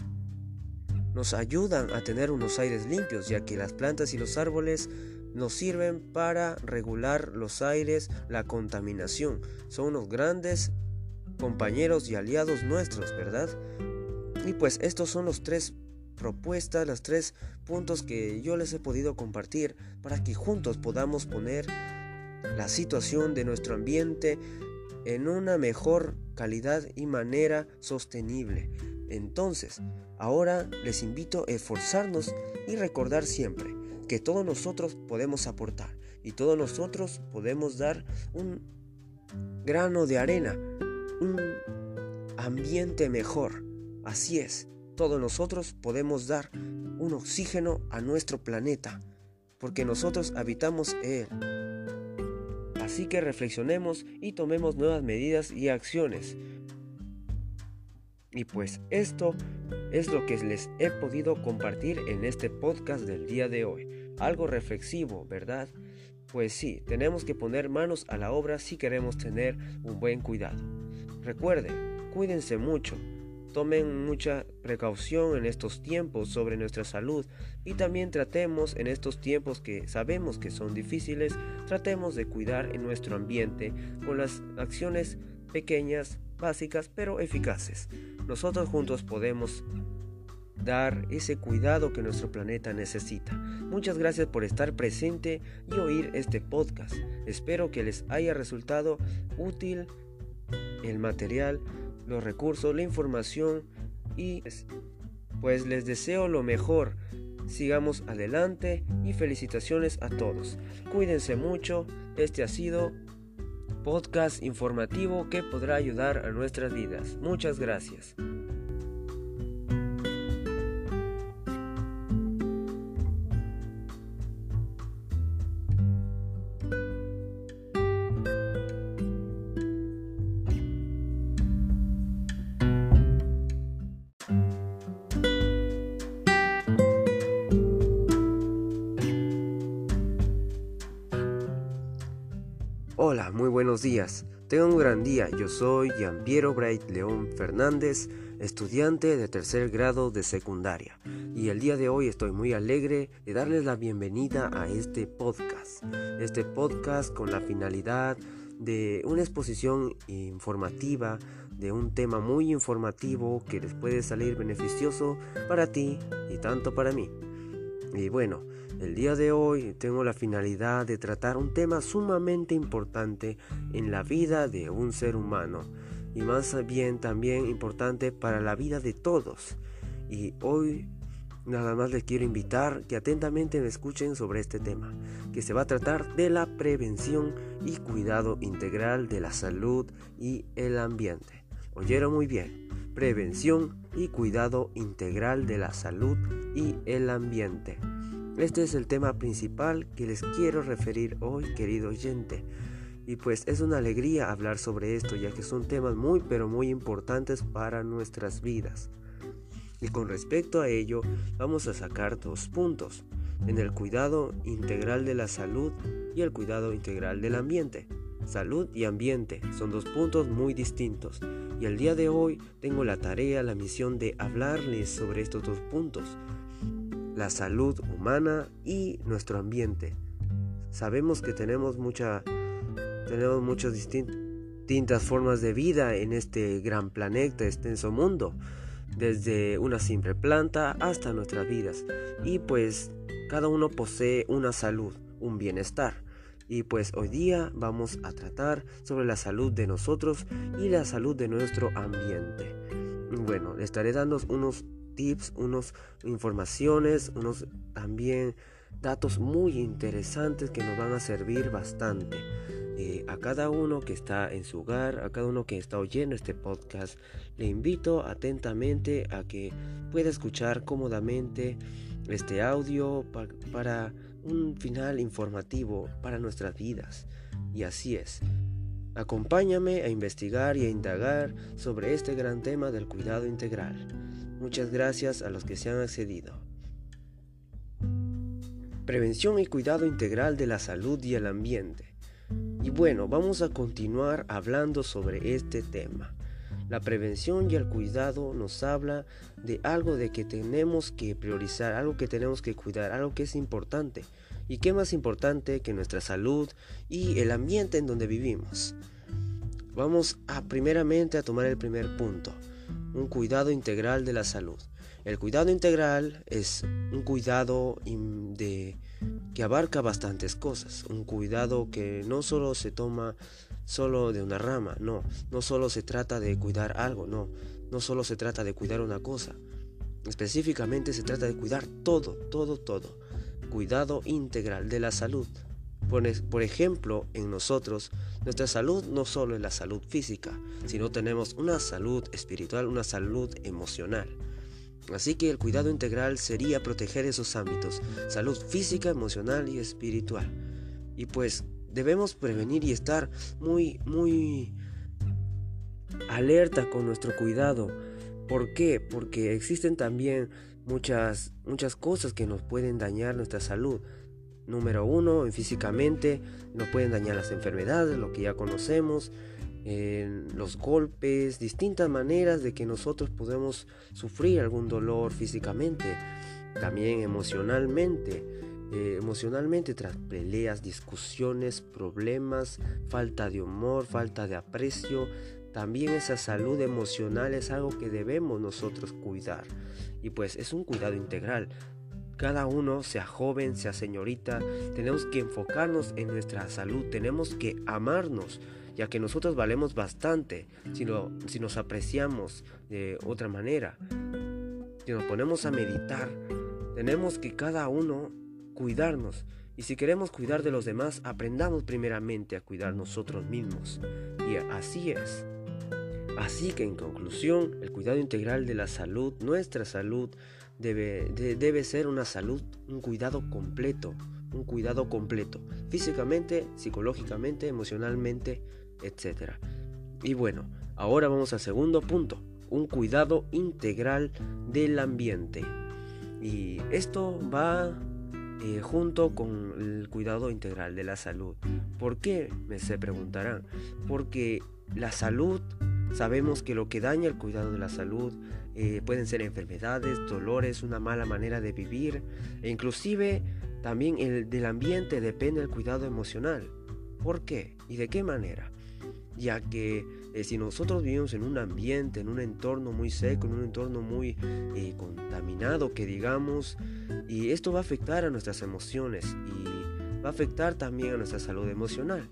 nos ayudan a tener unos aires limpios, ya que las plantas y los árboles nos sirven para regular los aires, la contaminación. Son unos grandes compañeros y aliados nuestros, ¿verdad? Y pues estos son los tres propuestas, los tres puntos que yo les he podido compartir para que juntos podamos poner la situación de nuestro ambiente en una mejor calidad y manera sostenible. Entonces, ahora les invito a esforzarnos y recordar siempre que todos nosotros podemos aportar y todos nosotros podemos dar un grano de arena, un ambiente mejor. Así es, todos nosotros podemos dar un oxígeno a nuestro planeta, porque nosotros habitamos él. Así que reflexionemos y tomemos nuevas medidas y acciones. Y pues esto es lo que les he podido compartir en este podcast del día de hoy. Algo reflexivo, ¿verdad? Pues sí, tenemos que poner manos a la obra si queremos tener un buen cuidado. Recuerden, cuídense mucho, tomen mucha precaución en estos tiempos sobre nuestra salud y también tratemos en estos tiempos que sabemos que son difíciles, tratemos de cuidar en nuestro ambiente con las acciones pequeñas, básicas, pero eficaces. Nosotros juntos podemos dar ese cuidado que nuestro planeta necesita. Muchas gracias por estar presente y oír este podcast. Espero que les haya resultado útil el material los recursos, la información y pues les deseo lo mejor. Sigamos adelante y felicitaciones a todos. Cuídense mucho. Este ha sido podcast informativo que podrá ayudar a nuestras vidas. Muchas gracias. Buenos días. Tengo un gran día. Yo soy Piero Bright León Fernández, estudiante de tercer grado de secundaria. Y el día de hoy estoy muy alegre de darles la bienvenida a este podcast. Este podcast con la finalidad de una exposición informativa de un tema muy informativo que les puede salir beneficioso para ti y tanto para mí. Y bueno, el día de hoy tengo la finalidad de tratar un tema sumamente importante en la vida de un ser humano y más bien también importante para la vida de todos. Y hoy nada más les quiero invitar que atentamente me escuchen sobre este tema, que se va a tratar de la prevención y cuidado integral de la salud y el ambiente. Oyeron muy bien, prevención y cuidado integral de la salud y el ambiente. Este es el tema principal que les quiero referir hoy, querido oyente. Y pues es una alegría hablar sobre esto, ya que son temas muy pero muy importantes para nuestras vidas. Y con respecto a ello, vamos a sacar dos puntos, en el cuidado integral de la salud y el cuidado integral del ambiente. Salud y ambiente son dos puntos muy distintos y el día de hoy tengo la tarea, la misión de hablarles sobre estos dos puntos la salud humana y nuestro ambiente. Sabemos que tenemos mucha tenemos muchas distintas formas de vida en este gran planeta, extenso mundo, desde una simple planta hasta nuestras vidas. Y pues cada uno posee una salud, un bienestar. Y pues hoy día vamos a tratar sobre la salud de nosotros y la salud de nuestro ambiente. Bueno, le estaré dando unos tips, unas informaciones, unos también datos muy interesantes que nos van a servir bastante. Eh, a cada uno que está en su hogar, a cada uno que está oyendo este podcast, le invito atentamente a que pueda escuchar cómodamente este audio para un final informativo para nuestras vidas. Y así es. Acompáñame a investigar y a indagar sobre este gran tema del cuidado integral. Muchas gracias a los que se han accedido. Prevención y cuidado integral de la salud y el ambiente. Y bueno, vamos a continuar hablando sobre este tema. La prevención y el cuidado nos habla de algo de que tenemos que priorizar, algo que tenemos que cuidar, algo que es importante. ¿Y qué más importante que nuestra salud y el ambiente en donde vivimos? Vamos a primeramente a tomar el primer punto un cuidado integral de la salud. El cuidado integral es un cuidado de, que abarca bastantes cosas, un cuidado que no solo se toma solo de una rama, no, no solo se trata de cuidar algo, no, no solo se trata de cuidar una cosa, específicamente se trata de cuidar todo, todo, todo. Cuidado integral de la salud. Por, ejemplo, en nosotros, nuestra salud no solo es la salud física, sino tenemos una salud espiritual, una salud emocional. Así que el cuidado integral sería proteger esos ámbitos, salud física, emocional y espiritual. Y pues debemos prevenir y estar muy, muy alerta con nuestro cuidado. ¿Por qué? Porque existen también muchas, muchas cosas que nos pueden dañar nuestra salud. Número uno, físicamente nos pueden dañar las enfermedades, lo que ya conocemos, los golpes, distintas maneras de que nosotros podemos sufrir algún dolor físicamente, también emocionalmente. Eh, emocionalmente tras peleas, discusiones, problemas, falta de humor, falta de aprecio, también esa salud emocional es algo que debemos nosotros cuidar. Y pues es un cuidado integral. Cada uno, sea joven, sea señorita, tenemos que enfocarnos en nuestra salud, tenemos que amarnos, ya que nosotros valemos bastante si, si nos apreciamos de otra manera. Si nos ponemos a meditar, tenemos que cada uno cuidarnos. Y si queremos cuidar de los demás, aprendamos primeramente a cuidar nosotros mismos. Y así es. Así que en conclusión, el cuidado integral de la salud, nuestra salud, debe, debe ser una salud, un cuidado completo, un cuidado completo, físicamente, psicológicamente, emocionalmente, etc. Y bueno, ahora vamos al segundo punto, un cuidado integral del ambiente. Y esto va eh, junto con el cuidado integral de la salud. ¿Por qué? Me se preguntarán. Porque la salud, sabemos que lo que daña el cuidado de la salud eh, pueden ser enfermedades, dolores, una mala manera de vivir e inclusive también el del ambiente depende el cuidado emocional. ¿Por qué? ¿Y de qué manera? Ya que eh, si nosotros vivimos en un ambiente, en un entorno muy seco, en un entorno muy eh, contaminado, que digamos, y esto va a afectar a nuestras emociones y va a afectar también a nuestra salud emocional.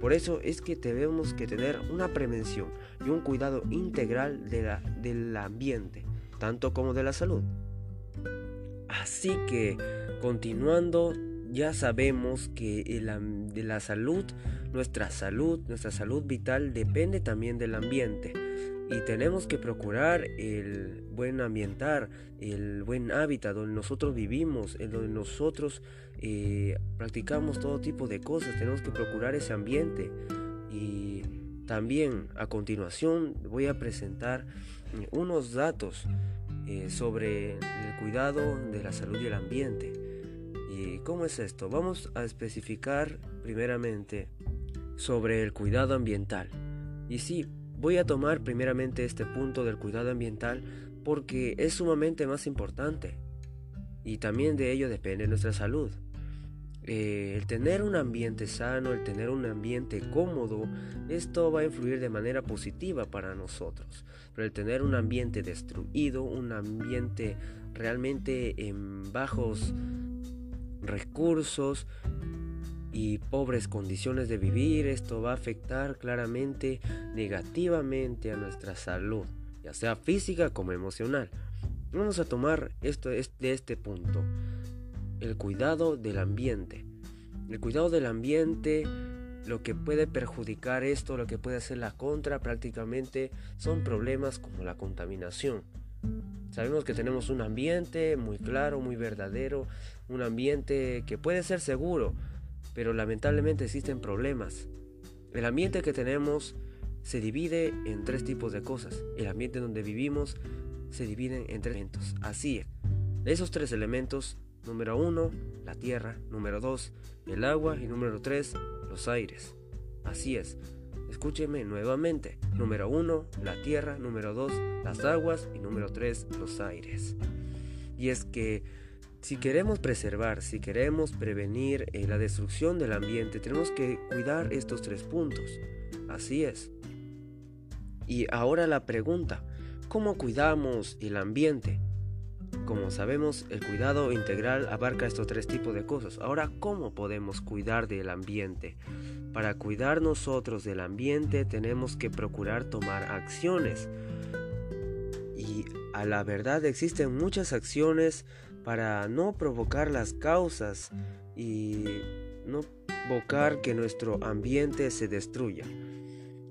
Por eso es que tenemos que tener una prevención y un cuidado integral de la, del ambiente, tanto como de la salud. Así que, continuando, ya sabemos que de la salud, nuestra salud, nuestra salud vital depende también del ambiente. Y tenemos que procurar el buen ambientar, el buen hábitat donde nosotros vivimos, en donde nosotros eh, practicamos todo tipo de cosas. Tenemos que procurar ese ambiente. Y también a continuación voy a presentar eh, unos datos eh, sobre el cuidado de la salud y el ambiente. ¿Y cómo es esto? Vamos a especificar primeramente sobre el cuidado ambiental. Y sí, voy a tomar primeramente este punto del cuidado ambiental porque es sumamente más importante. Y también de ello depende nuestra salud. Eh, el tener un ambiente sano, el tener un ambiente cómodo, esto va a influir de manera positiva para nosotros. Pero el tener un ambiente destruido, un ambiente realmente en bajos recursos y pobres condiciones de vivir, esto va a afectar claramente negativamente a nuestra salud, ya sea física como emocional. Vamos a tomar esto de este punto el cuidado del ambiente. El cuidado del ambiente, lo que puede perjudicar esto, lo que puede hacer la contra prácticamente son problemas como la contaminación. Sabemos que tenemos un ambiente muy claro, muy verdadero, un ambiente que puede ser seguro, pero lamentablemente existen problemas. El ambiente que tenemos se divide en tres tipos de cosas. El ambiente donde vivimos se divide en tres elementos. Así es. De esos tres elementos Número 1, la tierra. Número 2, el agua. Y número 3, los aires. Así es. Escúcheme nuevamente. Número 1, la tierra. Número 2, las aguas. Y número 3, los aires. Y es que si queremos preservar, si queremos prevenir eh, la destrucción del ambiente, tenemos que cuidar estos tres puntos. Así es. Y ahora la pregunta, ¿cómo cuidamos el ambiente? Como sabemos, el cuidado integral abarca estos tres tipos de cosas. Ahora, ¿cómo podemos cuidar del ambiente? Para cuidar nosotros del ambiente tenemos que procurar tomar acciones. a la verdad existen muchas acciones para no provocar las causas y no provocar que nuestro ambiente se destruya.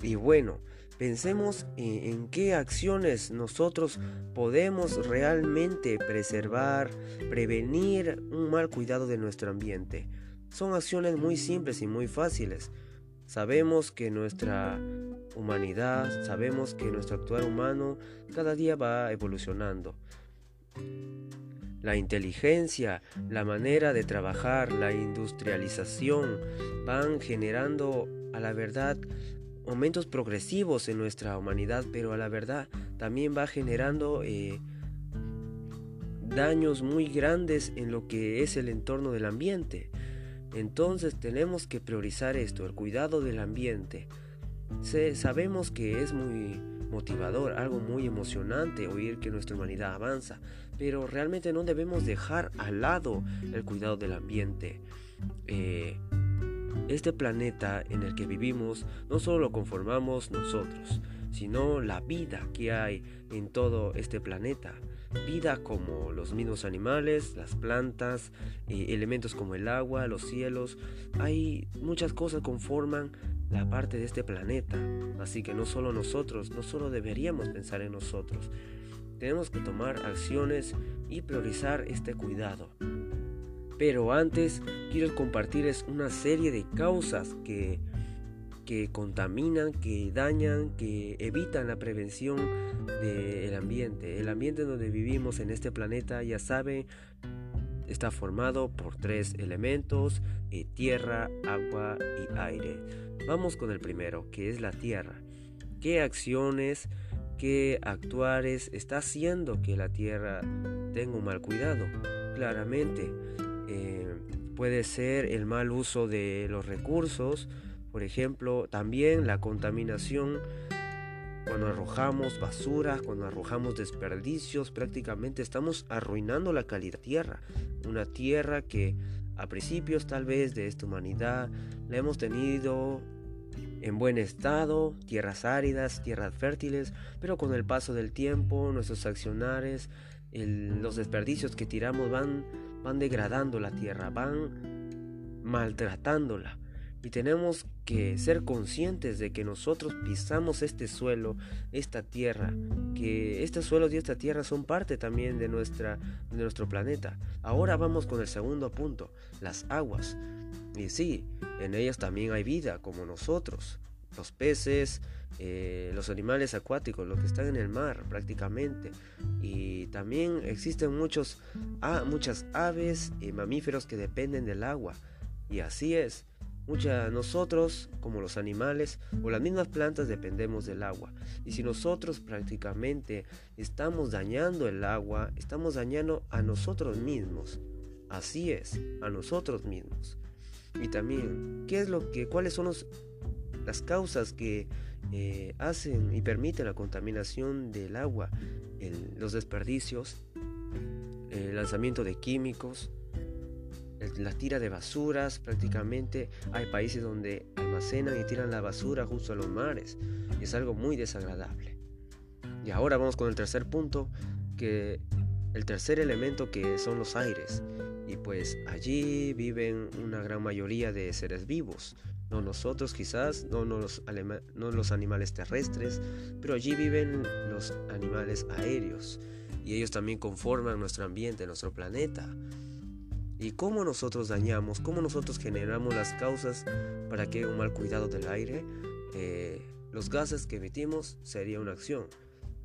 Y bueno, pensemos en, qué acciones nosotros podemos realmente preservar, prevenir un mal cuidado de nuestro ambiente. Son acciones muy simples y muy fáciles. Sabemos que nuestra humanidad, sabemos que nuestro actuar humano cada día va evolucionando. La inteligencia, la manera de trabajar, la industrialización van generando a la verdad aumentos progresivos en nuestra humanidad, pero a la verdad también va generando eh, daños muy grandes en lo que es el entorno del ambiente. Entonces tenemos que priorizar esto, el cuidado del ambiente. sabemos que es muy motivador, algo muy emocionante oír que nuestra humanidad avanza, pero realmente no debemos dejar al lado el cuidado del ambiente. Eh, este planeta en el que vivimos no solo lo conformamos nosotros, sino la vida que hay en todo este planeta. Vida como los mismos animales, las plantas, eh, elementos como el agua, los cielos. Hay muchas cosas que conforman la parte de este planeta. Así que no solo nosotros, no solo deberíamos pensar en nosotros. Tenemos que tomar acciones y priorizar este cuidado. Pero antes quiero compartirles una serie de causas que, que contaminan, que dañan, que evitan la prevención del ambiente. El ambiente donde vivimos en este planeta, ya saben, está formado por tres elementos, eh, tierra, agua y aire. Vamos con el primero, que es la tierra. ¿Qué acciones, qué actuares está haciendo que la tierra tenga un mal cuidado? Claramente, puede ser el mal uso de los recursos, por ejemplo, también la contaminación cuando arrojamos basura, cuando arrojamos desperdicios, prácticamente estamos arruinando la calidad de tierra. Una tierra que a principios tal vez de esta humanidad la hemos tenido en buen estado, tierras áridas, tierras fértiles, pero con el paso del tiempo, nuestros accionares, los desperdicios que tiramos van, van degradando la tierra, van maltratándola. Y tenemos que ser conscientes de que nosotros pisamos este suelo, esta tierra, que este suelo y esta tierra son parte también de, nuestra, de nuestro planeta. Ahora vamos con el segundo punto, las aguas. Y sí, en ellas también hay vida, como nosotros. Los peces, eh, los animales acuáticos, los que están en el mar prácticamente. Y también existen muchos, ah, muchas aves y mamíferos que dependen del agua. Y así es. Mucha, nosotros, como los animales o las mismas plantas, dependemos del agua. Y si nosotros prácticamente estamos dañando el agua, estamos dañando a nosotros mismos. Así es, a nosotros mismos. Y también, ¿qué es lo que, cuáles son las causas que eh, hacen y permiten la contaminación del agua? los desperdicios, el lanzamiento de químicos, la tira de basuras, prácticamente hay países donde almacenan y tiran la basura justo a los mares. Es algo muy desagradable. Y ahora vamos con el tercer punto, que el tercer elemento que son los aires. Y pues allí viven una gran mayoría de seres vivos. No nosotros quizás, no, los, no los animales terrestres, pero allí viven los animales aéreos. Y ellos también conforman nuestro ambiente, nuestro planeta. Y cómo nosotros dañamos, cómo nosotros generamos las causas para que un mal cuidado del aire, eh, los gases que emitimos sería una acción.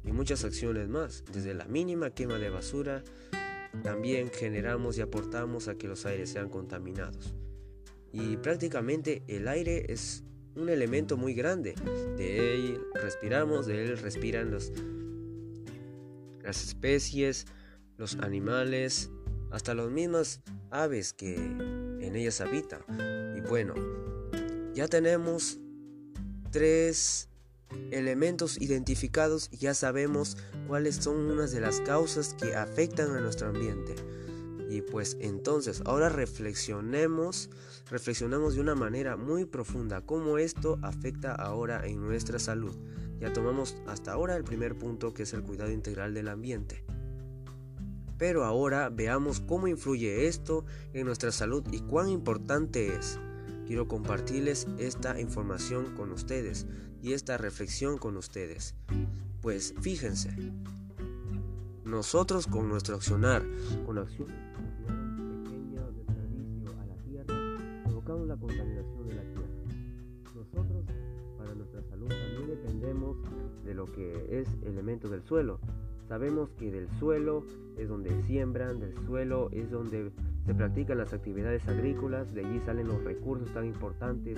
Y muchas acciones más, desde la mínima quema de basura también generamos y aportamos a que los aires sean contaminados. Y prácticamente el aire es un elemento muy grande. De él respiramos, de él respiran los, las especies, los animales, hasta las mismas aves que en ellas habitan. Y bueno, ya tenemos tres elementos identificados y ya sabemos cuáles son unas de las causas que afectan a nuestro ambiente. Y pues entonces, ahora reflexionemos, reflexionemos de una manera muy profunda cómo esto afecta ahora en nuestra salud. Ya tomamos hasta ahora el primer punto que es el cuidado integral del ambiente. Pero ahora veamos cómo influye esto en nuestra salud y cuán importante es. Quiero compartirles esta información con ustedes y esta reflexión con ustedes. Pues fíjense, nosotros con nuestro accionar, con la contaminación de la tierra. Nosotros, para nuestra salud, también dependemos de lo que es elemento del suelo. Sabemos que del suelo es donde siembran, del suelo es donde se practican las actividades agrícolas, de allí salen los recursos tan importantes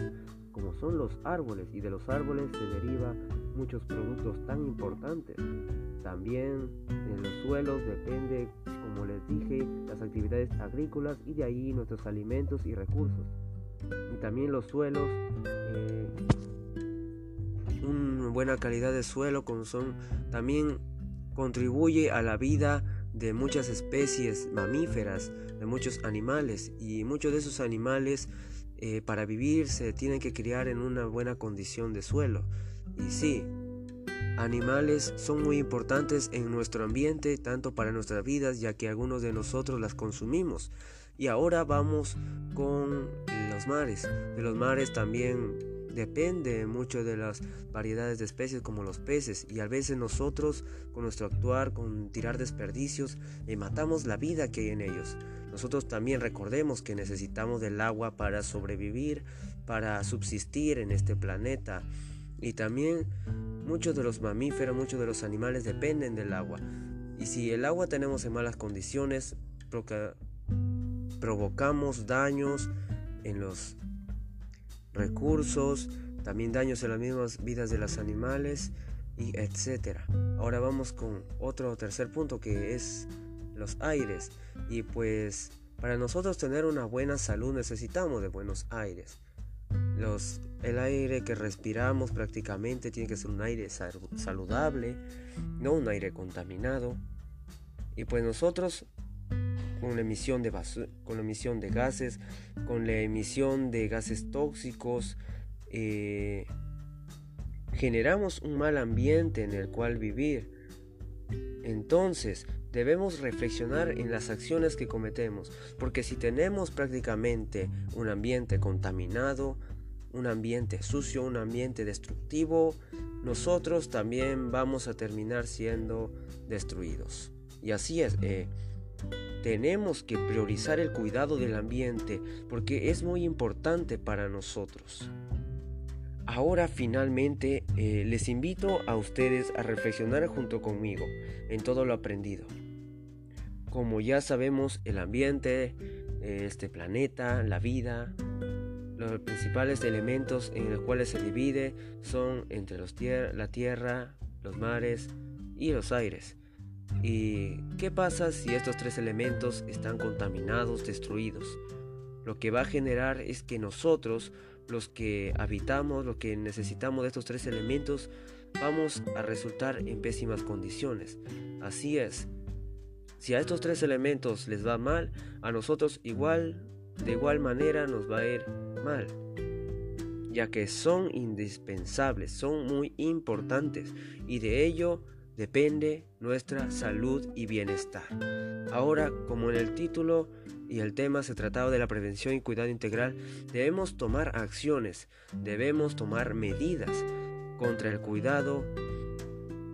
como son los árboles y de los árboles se deriva muchos productos tan importantes. También en los suelos depende, como les dije, las actividades agrícolas y de ahí nuestros alimentos y recursos. También los suelos, eh, una buena calidad de suelo como son, también contribuye a la vida de muchas especies mamíferas, de muchos animales y muchos de esos animales eh, para vivir se tienen que criar en una buena condición de suelo. Y sí, animales son muy importantes en nuestro ambiente, tanto para nuestras vidas, ya que algunos de nosotros las consumimos. Y ahora vamos con los mares. De los mares también depende mucho de las variedades de especies como los peces y a veces nosotros con nuestro actuar, con tirar desperdicios, le matamos la vida que hay en ellos. Nosotros también recordemos que necesitamos del agua para sobrevivir, para subsistir en este planeta y también muchos de los mamíferos, muchos de los animales dependen del agua. Y si el agua tenemos en malas condiciones, provocamos daños en los recursos, también daños en las mismas vidas de los animales y etcétera. Ahora vamos con otro tercer punto que es los aires y pues para nosotros tener una buena salud necesitamos de buenos aires. Los, el aire que respiramos prácticamente tiene que ser un aire saludable, no un aire contaminado. Y pues nosotros con la emisión de, con la emisión de gases, con la emisión de gases tóxicos, eh, generamos un mal ambiente en el cual vivir. Entonces, debemos reflexionar en las acciones que cometemos, porque si tenemos prácticamente un ambiente contaminado, un ambiente sucio, un ambiente destructivo, nosotros también vamos a terminar siendo destruidos. Y así es, eh, tenemos que priorizar el cuidado del ambiente porque es muy importante para nosotros. Ahora finalmente eh, les invito a ustedes a reflexionar junto conmigo en todo lo aprendido. Como ya sabemos, el ambiente, este planeta, la vida, los principales elementos en los cuales se divide son entre los la tierra, los mares y los aires. ¿Y qué pasa si estos tres elementos están contaminados, destruidos? Lo que va a generar es que nosotros, los que habitamos, los que necesitamos de estos tres elementos, vamos a resultar en pésimas condiciones. Así es. Si a estos tres elementos les va mal, a nosotros igual, de igual manera nos va a ir mal. Ya que son indispensables, son muy importantes y de ello depende nuestra salud y bienestar. Ahora, como en el título y el tema se trataba de la prevención y cuidado integral, debemos tomar acciones, debemos tomar medidas contra el cuidado.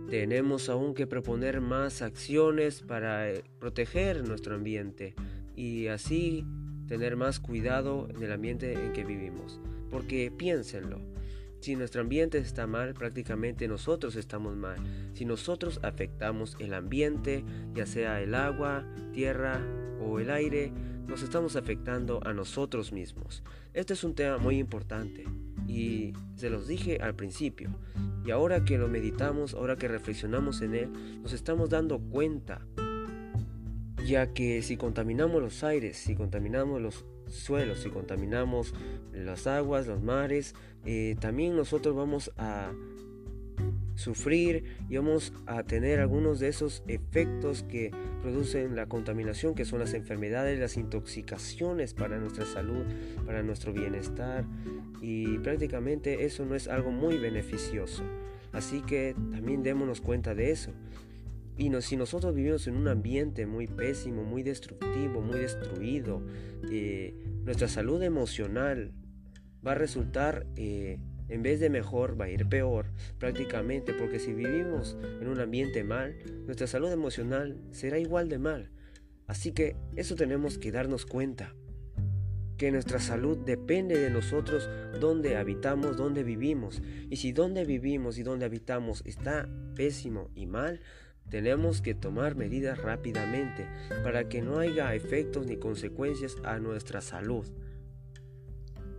Tenemos aún que proponer más acciones para eh, proteger nuestro ambiente y así tener más cuidado en el ambiente en que vivimos. Porque piénsenlo, si nuestro ambiente está mal, prácticamente nosotros estamos mal. Si nosotros afectamos el ambiente, ya sea el agua, tierra o el aire, nos estamos afectando a nosotros mismos. Este es un tema muy importante y se los dije al principio. Y ahora que lo meditamos, ahora que reflexionamos en él, nos estamos dando cuenta. Ya que si contaminamos los aires, si contaminamos los suelos, si contaminamos las aguas, los mares, eh, también nosotros vamos a sufrir y vamos a tener algunos de esos efectos que producen la contaminación, que son las enfermedades, las intoxicaciones para nuestra salud, para nuestro bienestar y prácticamente eso no es algo muy beneficioso. Así que también démonos cuenta de eso. Y si nosotros vivimos en un ambiente muy pésimo, muy destructivo, muy destruido, eh, nuestra salud emocional va a resultar eh, en vez de mejor va a ir peor prácticamente porque si vivimos en un ambiente mal, nuestra salud emocional será igual de mal. Así que eso tenemos que darnos cuenta, que nuestra salud depende de nosotros donde habitamos, donde vivimos. Y si donde vivimos y donde habitamos está pésimo y mal, tenemos que tomar medidas rápidamente para que no haya efectos ni consecuencias a nuestra salud.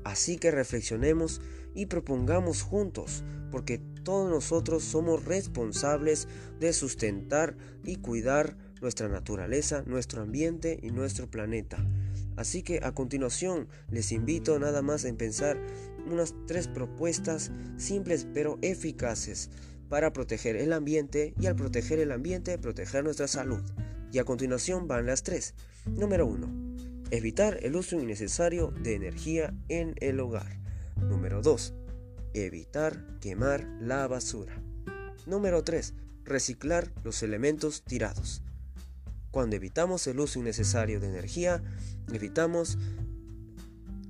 Así que reflexionemos y propongamos juntos, porque todos nosotros somos responsables de sustentar y cuidar nuestra naturaleza, nuestro ambiente y nuestro planeta. Así que a continuación les invito nada más a pensar unas tres propuestas simples pero eficaces para proteger el ambiente y al proteger el ambiente proteger nuestra salud. Y a continuación van las tres. Número 1 Evitar el uso innecesario de energía en el hogar. Número 2. Evitar quemar la basura. Número 3. Reciclar los elementos tirados. Cuando evitamos el uso innecesario de energía, evitamos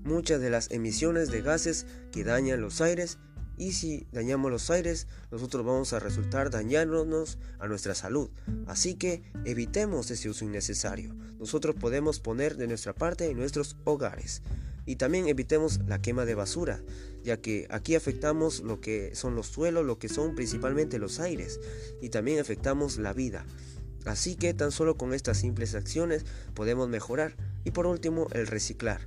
muchas de las emisiones de gases que dañan los aires y si dañamos los aires, nosotros vamos a resultar dañándonos a nuestra salud. Así que evitemos ese uso innecesario. Nosotros podemos poner de nuestra parte en nuestros hogares. Y también evitemos la quema de basura, ya que aquí afectamos lo que son los suelos, lo que son principalmente los aires, y también afectamos la vida. Así que tan solo con estas simples acciones podemos mejorar. Y por último, el reciclar.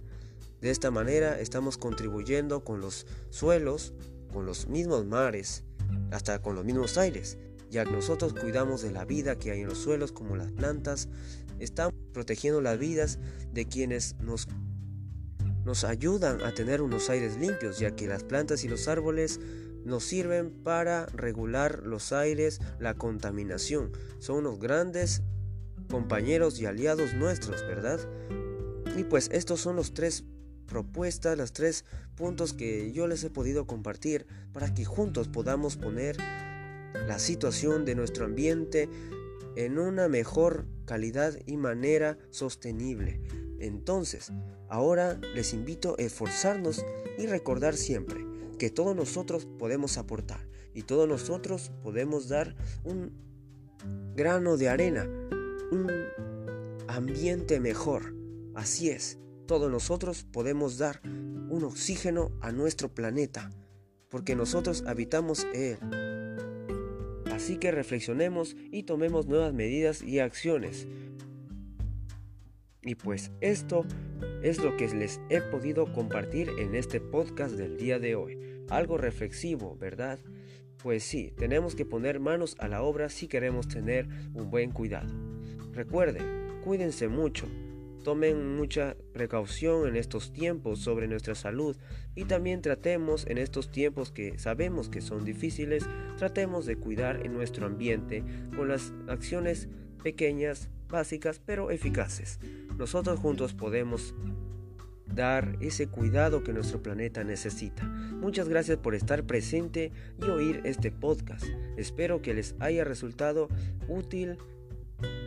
De esta manera estamos contribuyendo con los suelos, con los mismos mares, hasta con los mismos aires, ya que nosotros cuidamos de la vida que hay en los suelos como las plantas, estamos protegiendo las vidas de quienes nos, nos ayudan a tener unos aires limpios, ya que las plantas y los árboles nos sirven para regular los aires, la contaminación. Son unos grandes compañeros y aliados nuestros, ¿verdad? Y pues estos son los tres propuestas, los tres puntos que yo les he podido compartir para que juntos podamos poner la situación de nuestro ambiente en una mejor calidad y manera sostenible. Entonces, ahora les invito a esforzarnos y recordar siempre que todos nosotros podemos aportar y todos nosotros podemos dar un grano de arena, un ambiente mejor. Así es, todos nosotros podemos dar un oxígeno a nuestro planeta, porque nosotros habitamos él. Así que reflexionemos y tomemos nuevas medidas y acciones. Y pues esto es lo que les he podido compartir en este podcast del día de hoy. Algo reflexivo, ¿verdad? Pues sí, tenemos que poner manos a la obra si queremos tener un buen cuidado. Recuerden, cuídense mucho, Tomen mucha precaución en estos tiempos sobre nuestra salud y también tratemos en estos tiempos que sabemos que son difíciles, tratemos de cuidar en nuestro ambiente con las acciones pequeñas, básicas, pero eficaces. Nosotros juntos podemos dar ese cuidado que nuestro planeta necesita. Muchas gracias por estar presente y oír este podcast. Espero que les haya resultado útil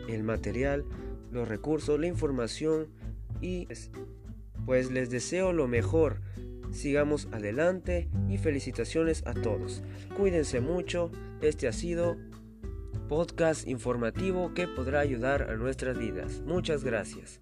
el material los recursos, la información y pues les deseo lo mejor. Sigamos adelante y felicitaciones a todos. Cuídense mucho. Este ha sido podcast informativo que podrá ayudar a nuestras vidas. Muchas gracias.